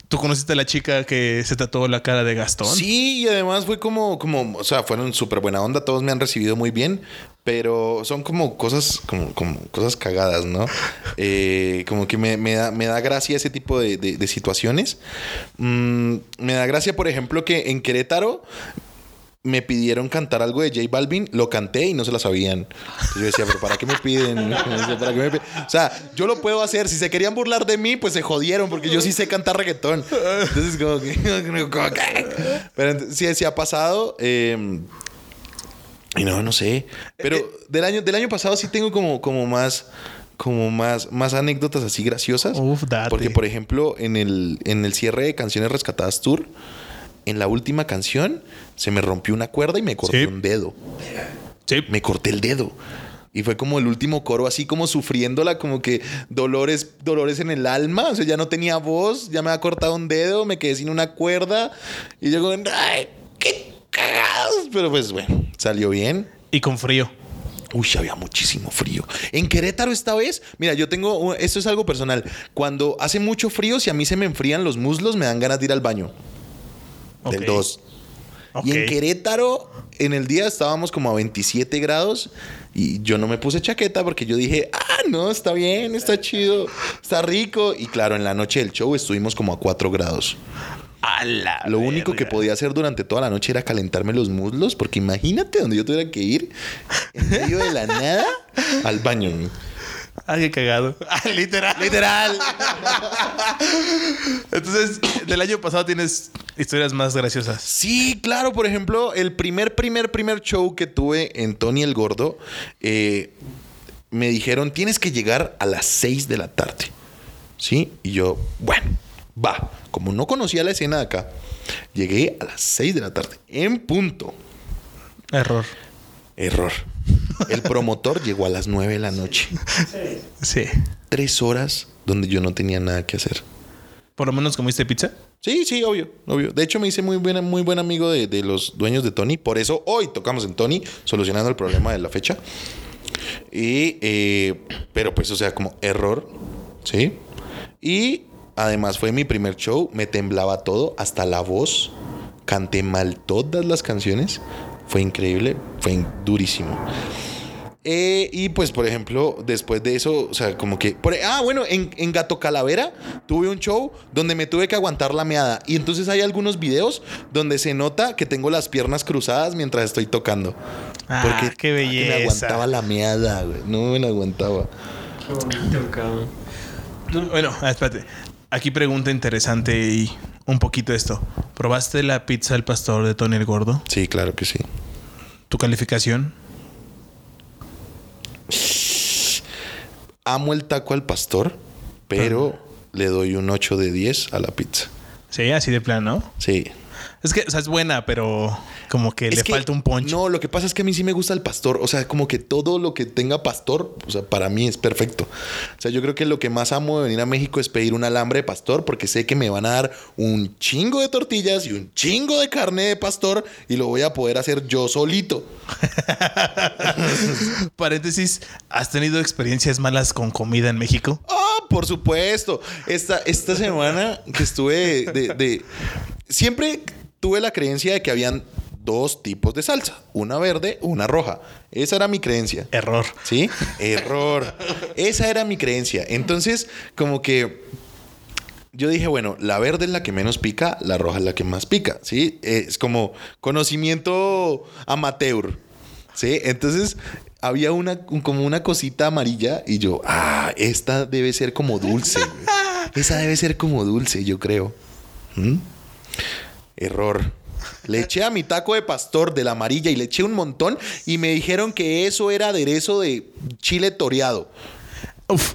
¿tú conociste a la chica que se tatuó la cara de Gastón? Sí, y además fue como, como, o sea, fueron súper buena onda, todos me han recibido muy bien, pero son como cosas, como, como cosas cagadas, ¿no? Eh, como que me, me da, me da gracia ese tipo de, de- de situaciones. Mm, me da gracia, por ejemplo, que en Querétaro me pidieron cantar algo de J Balvin, lo canté y no se la sabían. Entonces yo decía, pero ¿para qué me piden? ¿para qué me piden? O sea, yo lo puedo hacer. Si se querían burlar de mí, pues se jodieron, porque yo sí sé cantar reggaetón. Entonces, como que. como que- Pero sí, sí ha pasado. eh, y no, no sé. Pero del año, del año pasado sí tengo como, como más. Como más, más anécdotas así graciosas. Uf, date. Porque, por ejemplo, en el, en el cierre de Canciones Rescatadas Tour, en la última canción, se me rompió una cuerda y me corté Sí. un dedo. Sí. Me corté el dedo. Y fue como el último coro, así como sufriéndola, como que dolores, dolores en el alma. O sea, ya no tenía voz, ya me había cortado un dedo, me quedé sin una cuerda. Y yo como, ¡ay, qué cagados! Pero pues bueno, salió bien. Y con frío. Uy, había muchísimo frío. En Querétaro esta vez, mira, yo tengo, esto es algo personal. Cuando hace mucho frío, si a mí se me enfrían los muslos, me dan ganas de ir al baño. Del Ok. 2. Ok. Y en Querétaro, en el día estábamos como a 27 grados y yo no me puse chaqueta porque yo dije, ah, no, está bien, está chido, está rico. Y claro, en la noche del show estuvimos como a 4 grados. A la Lo único que podía hacer durante toda la noche era calentarme los muslos, porque imagínate donde yo tuviera que ir en medio de la nada al baño. Ah, qué cagado. Ah, literal. Literal. Entonces, del año pasado tienes historias más graciosas. Sí, claro. Por ejemplo, el primer, primer, primer show que tuve en Tony el Gordo, eh, me dijeron, tienes que llegar a las 6 de la tarde. ¿Sí? Y yo, bueno, va. Como no conocía la escena de acá, llegué a las 6 de la tarde, en punto. Error. Error. El promotor llegó a las 9 de la noche. Sí. Tres horas donde yo no tenía nada que hacer. Por lo menos comiste pizza. Sí, sí, obvio, obvio. De hecho, me hice muy, buena, muy buen amigo de, de los dueños de Tony. Por eso hoy tocamos en Tony, solucionando el problema de la fecha. Y, eh, pero pues, o sea, como error, ¿sí? Y además fue mi primer show, me temblaba todo, hasta la voz. Canté mal todas las canciones. Fue increíble, fue durísimo. Eh, y pues, por ejemplo, después de eso, o sea, como que. por- ah, bueno, en, en Gato Calavera tuve un show donde me tuve que aguantar la meada. Y entonces hay algunos videos donde se nota que tengo las piernas cruzadas mientras estoy tocando. Ah, qué que belleza. me aguantaba la meada, güey. No me la aguantaba. Qué bonito, cabrón. Bueno, ah, espérate. Aquí pregunta interesante y un poquito esto. ¿Probaste la pizza al pastor de Tony el Gordo? Sí, claro que sí. ¿Tu calificación? Amo el taco al pastor, pero le doy un 8 de 10 a la pizza. Sí, así de plano. Sí. Es que, o sea, es buena, pero como que Es le que- falta un punch. No, lo que pasa es que a mí sí me gusta el pastor. O sea, como que todo lo que tenga pastor, o sea, para mí es perfecto. O sea, yo creo que lo que más amo de venir a México es pedir un alambre de pastor porque sé que me van a dar un chingo de tortillas y un chingo de carne de pastor y lo voy a poder hacer yo solito. Paréntesis, ¿has tenido experiencias malas con comida en México? Ah, por supuesto. Esta, esta semana que estuve de, de- Siempre tuve la creencia de que habían dos tipos de salsa. Una verde, una roja. Esa era mi creencia. Error. ¿Sí? Error. Esa era mi creencia. Entonces, como que yo dije, bueno, la verde es la que menos pica, la roja es la que más pica, ¿sí? Es como conocimiento amateur, ¿sí? Entonces, había una, un- como una cosita amarilla y yo, ah, esta debe ser como dulce. Esa debe ser como dulce, yo creo. ¿Mm? Error. Le eché a mi taco de pastor de la amarilla y le eché un montón y me dijeron que eso era aderezo de chile toreado. Uf.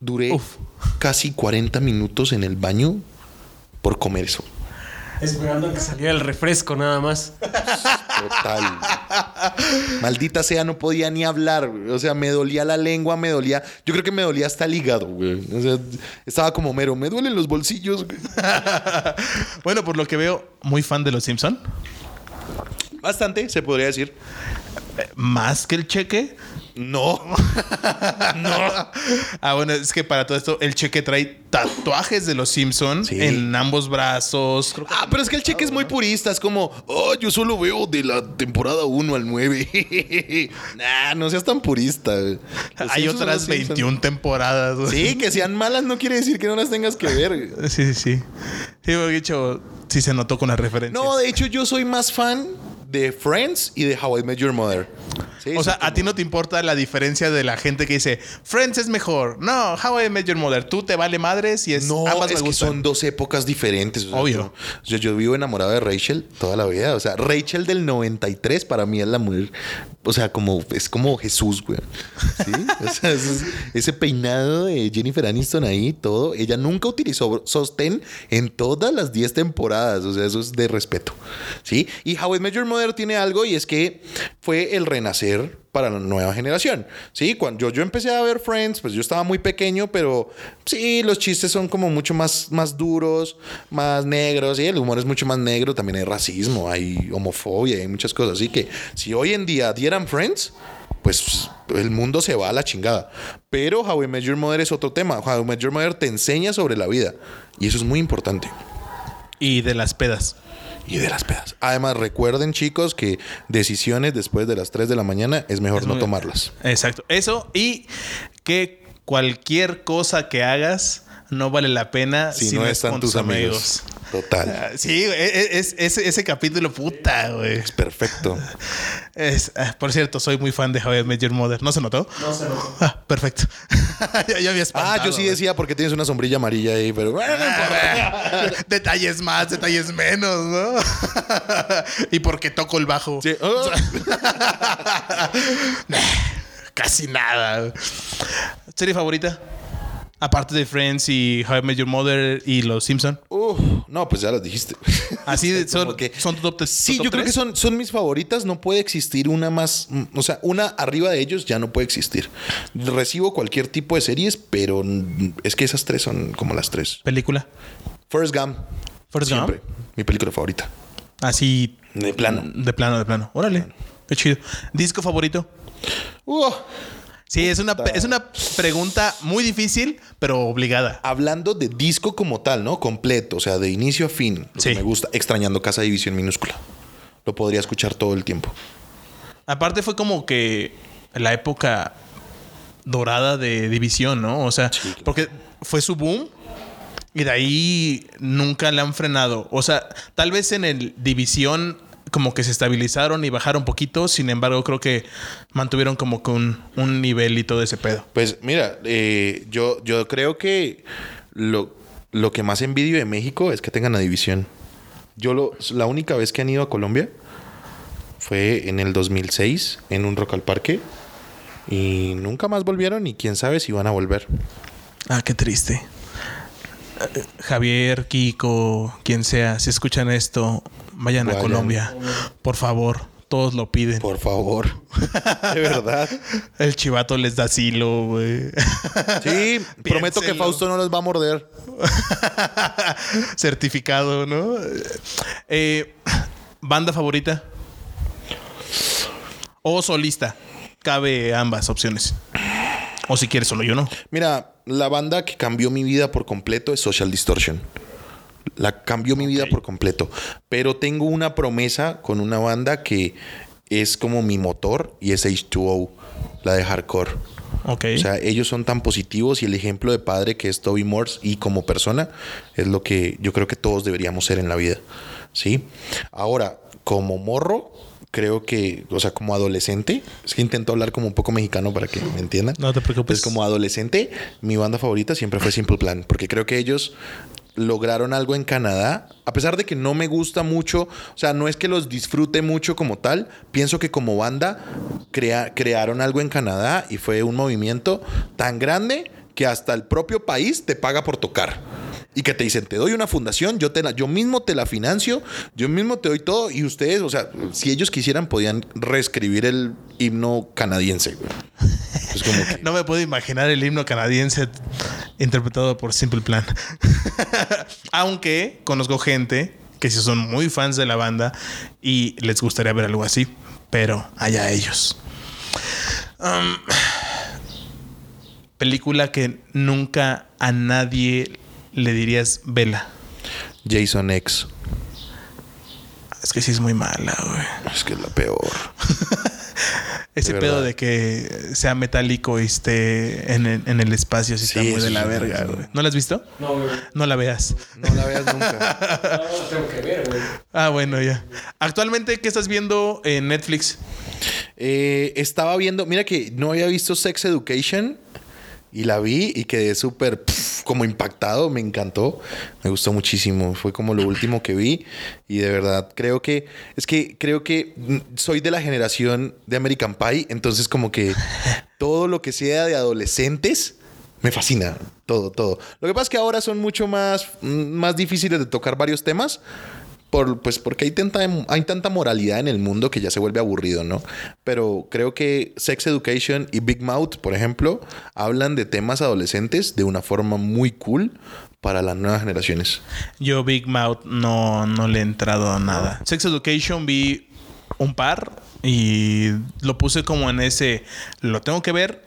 Duré Uf. casi 40 minutos en el baño por comer eso. Esperando a que saliera el refresco nada más. Total. Maldita sea, no podía ni hablar. güey. O sea, me dolía la lengua, me dolía. Yo creo que me dolía hasta el hígado, güey. O sea, estaba como mero. Me duelen los bolsillos. güey. Bueno, por lo que veo, muy fan de los Simpson. Bastante, se podría decir. Más que el cheque. No. Ah, bueno, es que para todo esto, el cheque trae tatuajes de los Simpson Sí. en ambos brazos. Creo que- Ah, pero es que el cheque es muy purista. Es como, oh, yo solo veo de la temporada 1 al 9. nah, no seas tan purista. Hay Simpsons otras los Simpsons. 21 temporadas. güey. Sí, que sean malas no quiere decir que no las tengas que ver. Sí, sí, sí. Sí, de hecho, sí se notó con las referencias. No, de hecho, yo soy más fan de Friends y de How I Met Your Mother. Sí, o sea, a ti no te importa la diferencia de la gente que dice Friends es mejor. No, How I Met Your Mother. Tú te vale madres y es No, ambas es me que son dos épocas diferentes. o sea, Obvio. Yo, yo- yo vivo enamorado de Rachel toda la vida. O sea, Rachel del 93 para mí es la mujer. O sea, como es como Jesús, güey. ¿Sí? O sea, ese, peinado de Jennifer Aniston ahí, todo. Ella nunca utilizó sostén en todas las 10 temporadas. O sea, eso es de respeto. ¿Sí? Y How I Met Mother tiene algo y es que fue el renacer para la nueva generación. Sí, cuando yo, yo empecé a ver Friends, pues yo estaba muy pequeño, pero sí, los chistes son como mucho más, más duros, más negros, y el humor es mucho más negro, también hay racismo, hay homofobia, hay muchas cosas. Así que si hoy en día dieran Friends, pues el mundo se va a la chingada. Pero How I Mother es otro tema. How I Mother te enseña sobre la vida. Y eso es muy importante. Y de las pedas. Y de las pedas. Además, recuerden, chicos, que decisiones después de las 3 de la mañana es mejor Es no tomarlas. Exacto. Eso y que cualquier cosa que hagas no vale la pena Si, no, están tus amigos. Total. Ah, Sí, güey, e- es, ese, capítulo, puta, güey. Es perfecto. Es, ah, por cierto, soy muy fan de How I Met Your Mother. ¿No se notó? No se notó. Ah, perfecto. ya, ya había espantado, Ah, yo sí decía porque tienes una sombrilla amarilla ahí, pero bueno, no importa. detalles más, detalles menos, ¿no? y porque toco el bajo. Sí. Oh. Nah, Casi nada. ¿Serie favorita? Aparte de Friends y How I Met Your Mother y Los Simpson. Uf, no, pues ya las dijiste. Así son, que- son tu top, Sí, top yo creo que son, son mis favoritas. No puede existir una más. mm, O sea, una arriba de ellos ya no puede existir. Recibo cualquier tipo de series, pero es que esas tres son como las tres. película. First. Forrest Gump. Siempre. Mi película favorita. Así De plano. de plano, de plano. Órale. Qué chido. Disco favorito. Uh, Sí, es una, es una pregunta muy difícil, pero obligada. hablando de disco como tal, ¿no? Completo, o sea, de inicio a fin. Lo Sí. que me gusta, extrañando Casa División Minúscula. Lo podría escuchar todo el tiempo. Aparte fue como que la época dorada de División, ¿no? O sea, claro. porque fue su boom y de ahí nunca le han frenado. O sea, tal vez en el División como que se estabilizaron y bajaron poquito, sin embargo creo que mantuvieron como que un, un nivel y todo ese pedo. Pues mira, eh, yo, yo creo que lo, lo que más envidio de México es que tengan la división. Yo lo, la única vez que han ido a Colombia fue en el 2006 en un Rock al Parque y nunca más volvieron y quién sabe si van a volver. Ah, qué triste. Eh, Javier, Kiko, quien sea, si escuchan esto, vayan a. Colombia. Por favor, todos lo piden. Por favor. de verdad. El chivato les da asilo, güey. Sí, prometo que. Fausto no los va a morder. Certificado, ¿no? Eh, ¿Banda favorita? O solista. Cabe ambas opciones. O si quieres solo yo no. Mira, la banda que cambió mi vida por completo es Social Distortion. La cambió mi vida por completo. Pero tengo una promesa con una banda que es como mi motor y es H2O, la de hardcore. Ok. O sea, ellos son tan positivos y el ejemplo de padre que es Toby Morse y como persona es lo que yo creo que todos deberíamos ser en la vida. ¿Sí? Ahora, como morro, creo que, o sea, como adolescente, es que intento hablar como un poco mexicano para que me entiendan. No te preocupes. Pues como adolescente, mi banda favorita siempre fue Simple Plan, porque creo que ellos lograron algo en Canadá, a pesar de que no me gusta mucho, o sea, no es que los disfrute mucho como tal, pienso que como banda crea- crearon algo en Canadá y fue un movimiento tan grande que hasta el propio país te paga por tocar. Y que te dicen, te doy una fundación, yo, te la, yo mismo te la financio, yo mismo te doy todo. Y ustedes, o sea, si ellos quisieran, podían reescribir el himno canadiense. Güey. Es como que- No me puedo imaginar el himno canadiense interpretado por Simple Plan. Aunque conozco gente que sí son muy fans de la banda y les gustaría ver algo así, pero allá ellos. Um, película que nunca a nadie le dirías vela. Jason X. Es que sí es muy mala, güey. Es que es la peor. Ese De pedo verdad. de que sea metálico y esté en el, en el espacio sí, está muy de la verga, güey. ¿No la has visto? No, güey. No la veas. No la veas nunca. No, no tengo que ver, güey. Ah, bueno, ya. Actualmente, ¿qué estás viendo en Netflix? Eh, estaba viendo, mira que no había visto Sex Education y la vi y quedé súper como impactado, me encantó, me gustó muchísimo, fue como lo último que vi y de verdad creo que, es que creo que soy de la generación de American Pie, entonces como que todo lo que sea de adolescentes me fascina, todo, todo. Lo que pasa es que ahora son mucho más, mm, más difíciles de tocar varios temas. Por, pues porque hay tanta, hay tanta moralidad en el mundo que ya se vuelve aburrido, ¿no? Pero creo que Sex Education y Big Mouth, por ejemplo, hablan de temas adolescentes de una forma muy cool para las nuevas generaciones. Yo, Big Mouth, no, no le he entrado a nada. Sex Education vi un par y lo puse como en ese. Lo tengo que ver,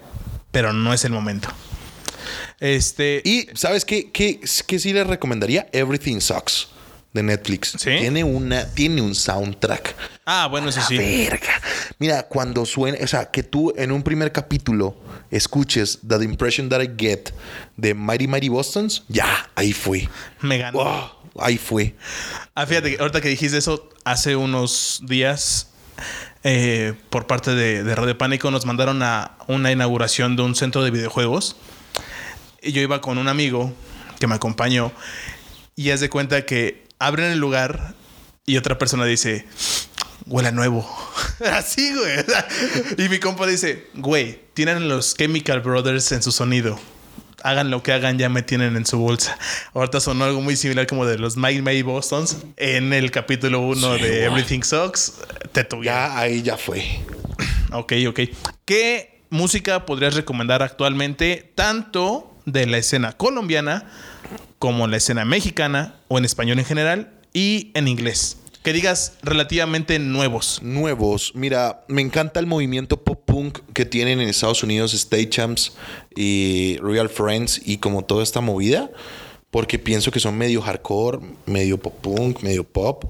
pero no es el momento. Este. Y, ¿sabes qué? ¿Qué, qué sí les recomendaría? Everything Sucks de Netflix. ¿Sí? Tiene, una, tiene un soundtrack. Ah, bueno, eso sí. Verga. Mira, cuando suene, o sea, que tú en un primer capítulo escuches The Impression That I Get de Mighty Mighty Bostons, ya, ahí fue. Me ganó. Wow, ahí fue. Ah, fíjate, ahorita que dijiste eso, hace unos días, eh, por parte de, de Radio Pánico, nos mandaron a una inauguración de un centro de videojuegos. Y yo iba con un amigo que me acompañó. Y haz de cuenta que abren el lugar y otra persona dice, huele a nuevo. Así, güey. Y mi compa dice, güey, tienen los Chemical Brothers en su sonido. Hagan lo que hagan, ya me tienen en su bolsa. Ahorita sonó algo muy similar como de los Mike May Bostons en el capítulo 1 de Everything Sucks. Te. Ya, ahí ya fue. Ok, ok. ¿Qué música podrías recomendar actualmente, tanto de la escena colombiana como la escena mexicana o en español en general y en inglés? Que digas relativamente nuevos. nuevos. Mira, me encanta el movimiento pop punk que tienen en Estados Unidos, State Champs y Real Friends y como toda esta movida, porque pienso que son medio hardcore, medio pop punk, medio pop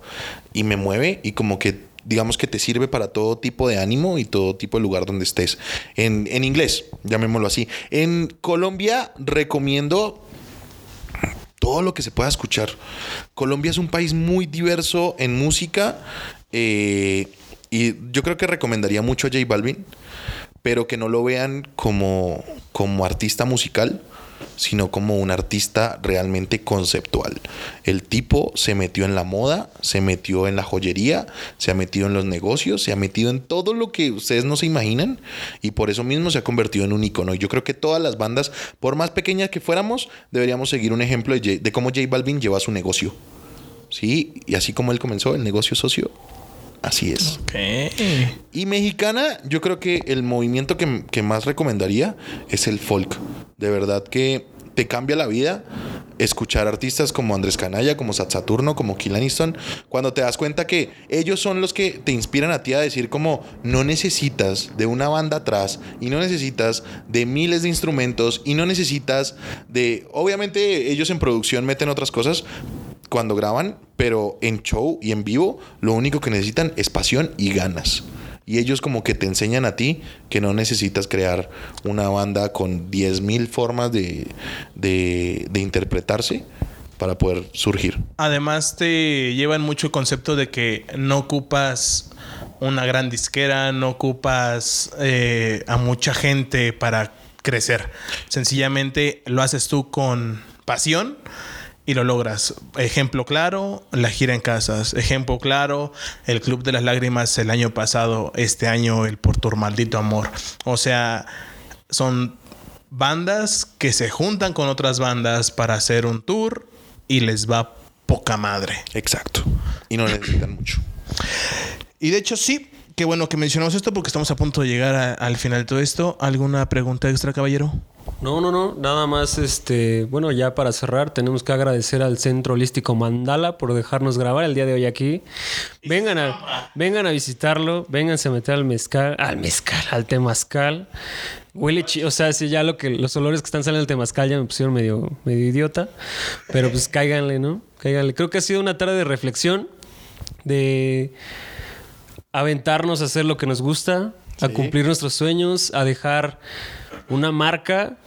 y me mueve y como que digamos que te sirve para todo tipo de ánimo y todo tipo de lugar donde estés. En, en inglés, llamémoslo así. En Colombia recomiendo todo lo que se pueda escuchar. Colombia es un país muy diverso en música eh, y yo creo que recomendaría mucho a J Balvin, pero que no lo vean como, como artista musical, sino como un artista realmente conceptual. El tipo se metió en la moda, se metió en la joyería, se ha metido en los negocios, se ha metido en todo lo que ustedes no se imaginan y por eso mismo se ha convertido en un icono. Y yo creo que todas las bandas, por más pequeñas que fuéramos, deberíamos seguir un ejemplo de, cómo J Balvin lleva su negocio. Sí, y así como él comenzó el negocio socio, así es. Y mexicana, yo creo que el movimiento que, que más recomendaría es el folk. De verdad que te cambia la vida escuchar artistas como Andrés Canalla, como Sat Saturno, como Kill Aniston, cuando te das cuenta que ellos son los que te inspiran a ti a decir como no necesitas de una banda atrás y no necesitas de miles de instrumentos y no necesitas de obviamente ellos en producción meten otras cosas cuando graban, pero en show y en vivo lo único que necesitan es pasión y ganas. Y ellos como que te enseñan a ti que no necesitas crear una banda con 10.000 formas de, de, de interpretarse para poder surgir. Además te llevan mucho el concepto de que no ocupas una gran disquera, no ocupas eh, a mucha gente para crecer. Sencillamente lo haces tú con pasión y lo logras. Ejemplo claro, la gira en casas. Ejemplo claro, el Club de las Lágrimas el año pasado, este año el Por tu maldito amor. O sea, son bandas que se juntan con otras bandas para hacer un tour y les va poca madre. Exacto. Y no necesitan mucho. Y de hecho sí, qué bueno que mencionamos esto porque estamos a punto de llegar al final de todo esto. ¿Alguna pregunta extra, caballero? No, no, no, nada más, este, bueno, ya para cerrar, tenemos que agradecer al Centro Holístico Mandala por dejarnos grabar el día de hoy aquí. Vengan a, vengan a visitarlo, vénganse a meter al mezcal, al mezcal, al temazcal. Huele chi, o sea, sí, ya lo que, los olores que están saliendo del temazcal ya me pusieron medio, medio idiota, pero pues cáiganle, ¿no? Cáiganle. Creo que ha sido una tarde de reflexión, de aventarnos a hacer lo que nos gusta, a cumplir nuestros sueños, a dejar una marca.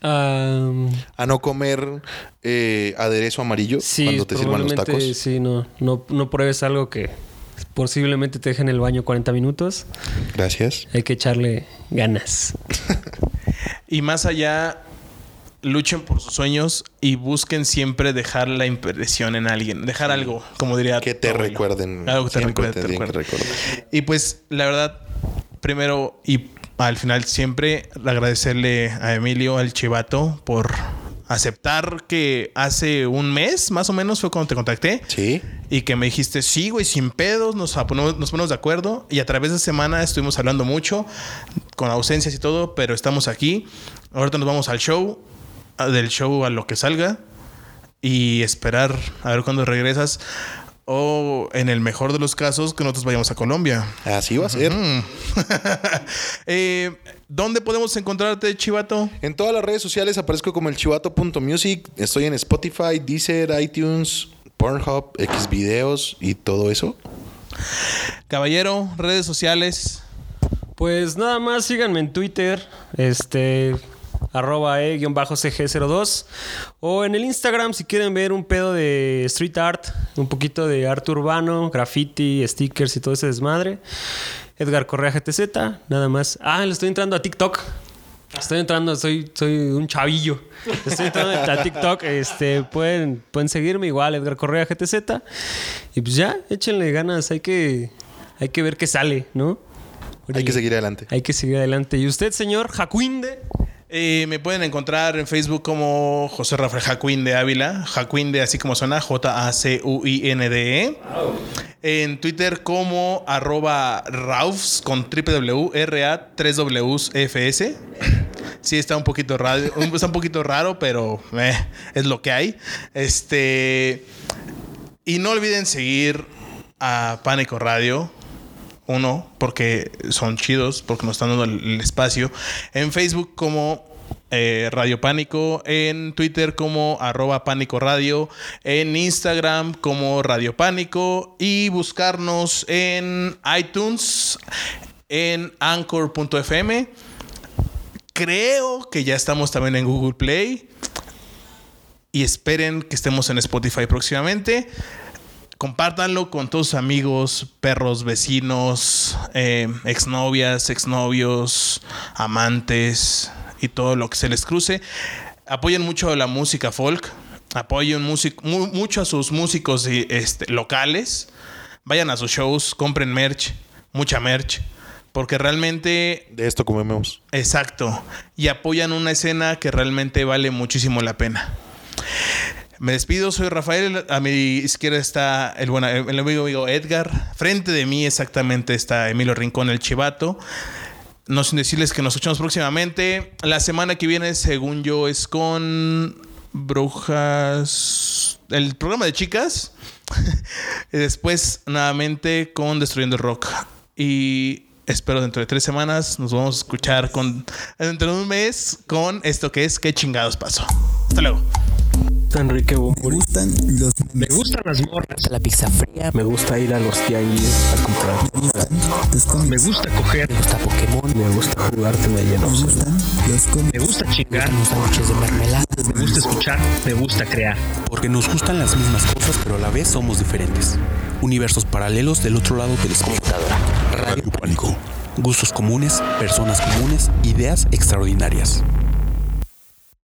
am, A no comer eh, aderezo amarillo sí, cuando te sirvan los tacos. Sí, no, no, no pruebes algo que posiblemente te deje en el baño 40 minutos. Gracias. Hay que echarle ganas. Y más allá, luchen por sus sueños y busquen siempre dejar la impresión en alguien. Dejar algo, como diría. Que te abuelo. recuerden. Algo que te recuerde. te tienen que recuerde. recordar. Y pues, la verdad, primero y al final siempre agradecerle a Emilio, al chivato, por aceptar que hace un mes, más o menos, fue cuando te contacté. Sí. Y que me dijiste, sí, güey, sin pedos, nos ponemos, nos ponemos de acuerdo. Y a través de semana estuvimos hablando mucho, con ausencias y todo, pero estamos aquí. Ahorita nos vamos al show, del show a lo que salga. Y esperar a ver cuándo regresas. O en el mejor de los casos, que nosotros vayamos a Colombia. Así va a ser. Eh, ¿Dónde podemos encontrarte, Chivato? En todas las redes sociales aparezco como el chivato.music. Estoy en Spotify, Deezer, iTunes, Pornhub, Xvideos y todo eso. Caballero, redes sociales. Pues nada más síganme en Twitter, este arroba e-cg02 o en el Instagram si quieren ver un pedo de street art, un poquito de arte urbano, graffiti, stickers y todo ese desmadre. Edgar Correa GTZ, nada más. Ah, le estoy entrando a TikTok. Estoy entrando, soy, soy un chavillo. Estoy entrando a TikTok. Este, pueden, pueden seguirme igual, Edgar Correa GTZ. Y pues ya, échenle ganas. Hay que, hay que ver qué sale, ¿no? Hay que seguir adelante. Hay que seguir adelante. ¿Y usted, señor Jacuinde? Me pueden encontrar en Facebook como José Rafael Jacuinde Ávila. Jacuinde, así como suena, J-A-C-U-I-N-D-E. En Twitter como arroba Raufs con triple W, R-A, 3 Ws, F-S. Sí, está un poquito raro, está un poquito raro, pero eh, es lo que hay. Este. Y no olviden seguir a Pánico Radio. Uno, porque son chidos, porque nos están dando el, espacio. En Facebook como eh, Radio Pánico, en Twitter como arroba Pánico Radio, en Instagram como Radio Pánico y buscarnos en iTunes, en anchor.fm. Creo que ya estamos también en Google Play. Y esperen que estemos en Spotify próximamente compártanlo con todos sus amigos, perros, vecinos, eh, exnovias, exnovios, amantes y todo lo que se les cruce. Apoyen mucho la música folk, apoyen music- mu- mucho a sus músicos este, locales. Vayan a sus shows, compren merch, mucha merch, porque realmente De esto comemos. Exacto. Y apoyan una escena que realmente vale muchísimo la pena. Me despido, soy Rafael. A mi izquierda está el, buen, el amigo, amigo Edgar. Frente de mí exactamente está Emilio Rincón, el chivato. No sin decirles que nos escuchamos próximamente. La semana que viene, según yo, es con Brujas. El programa de chicas. y después, nuevamente, con Destruyendo el Rock. Y espero dentro de tres semanas nos vamos a escuchar con. Dentro de un mes con esto que es ¿Qué chingados pasó? Hasta luego. Enrique Me Bumburi. gustan los Me gustan las morras. La pizza fría. Me gusta ir a los tianguis a comprar. los cómics. Me gusta coger. Me gusta Pokémon. Me gusta jugar de Me gustan los cómics. Me gusta chingar. Los sándwiches de mermelada. Me gusta escuchar. Me gusta crear. Porque nos gustan las mismas cosas, pero a la vez somos diferentes. Universos paralelos del otro lado del espejo. Radio Pánico. Gustos comunes, personas comunes, ideas extraordinarias.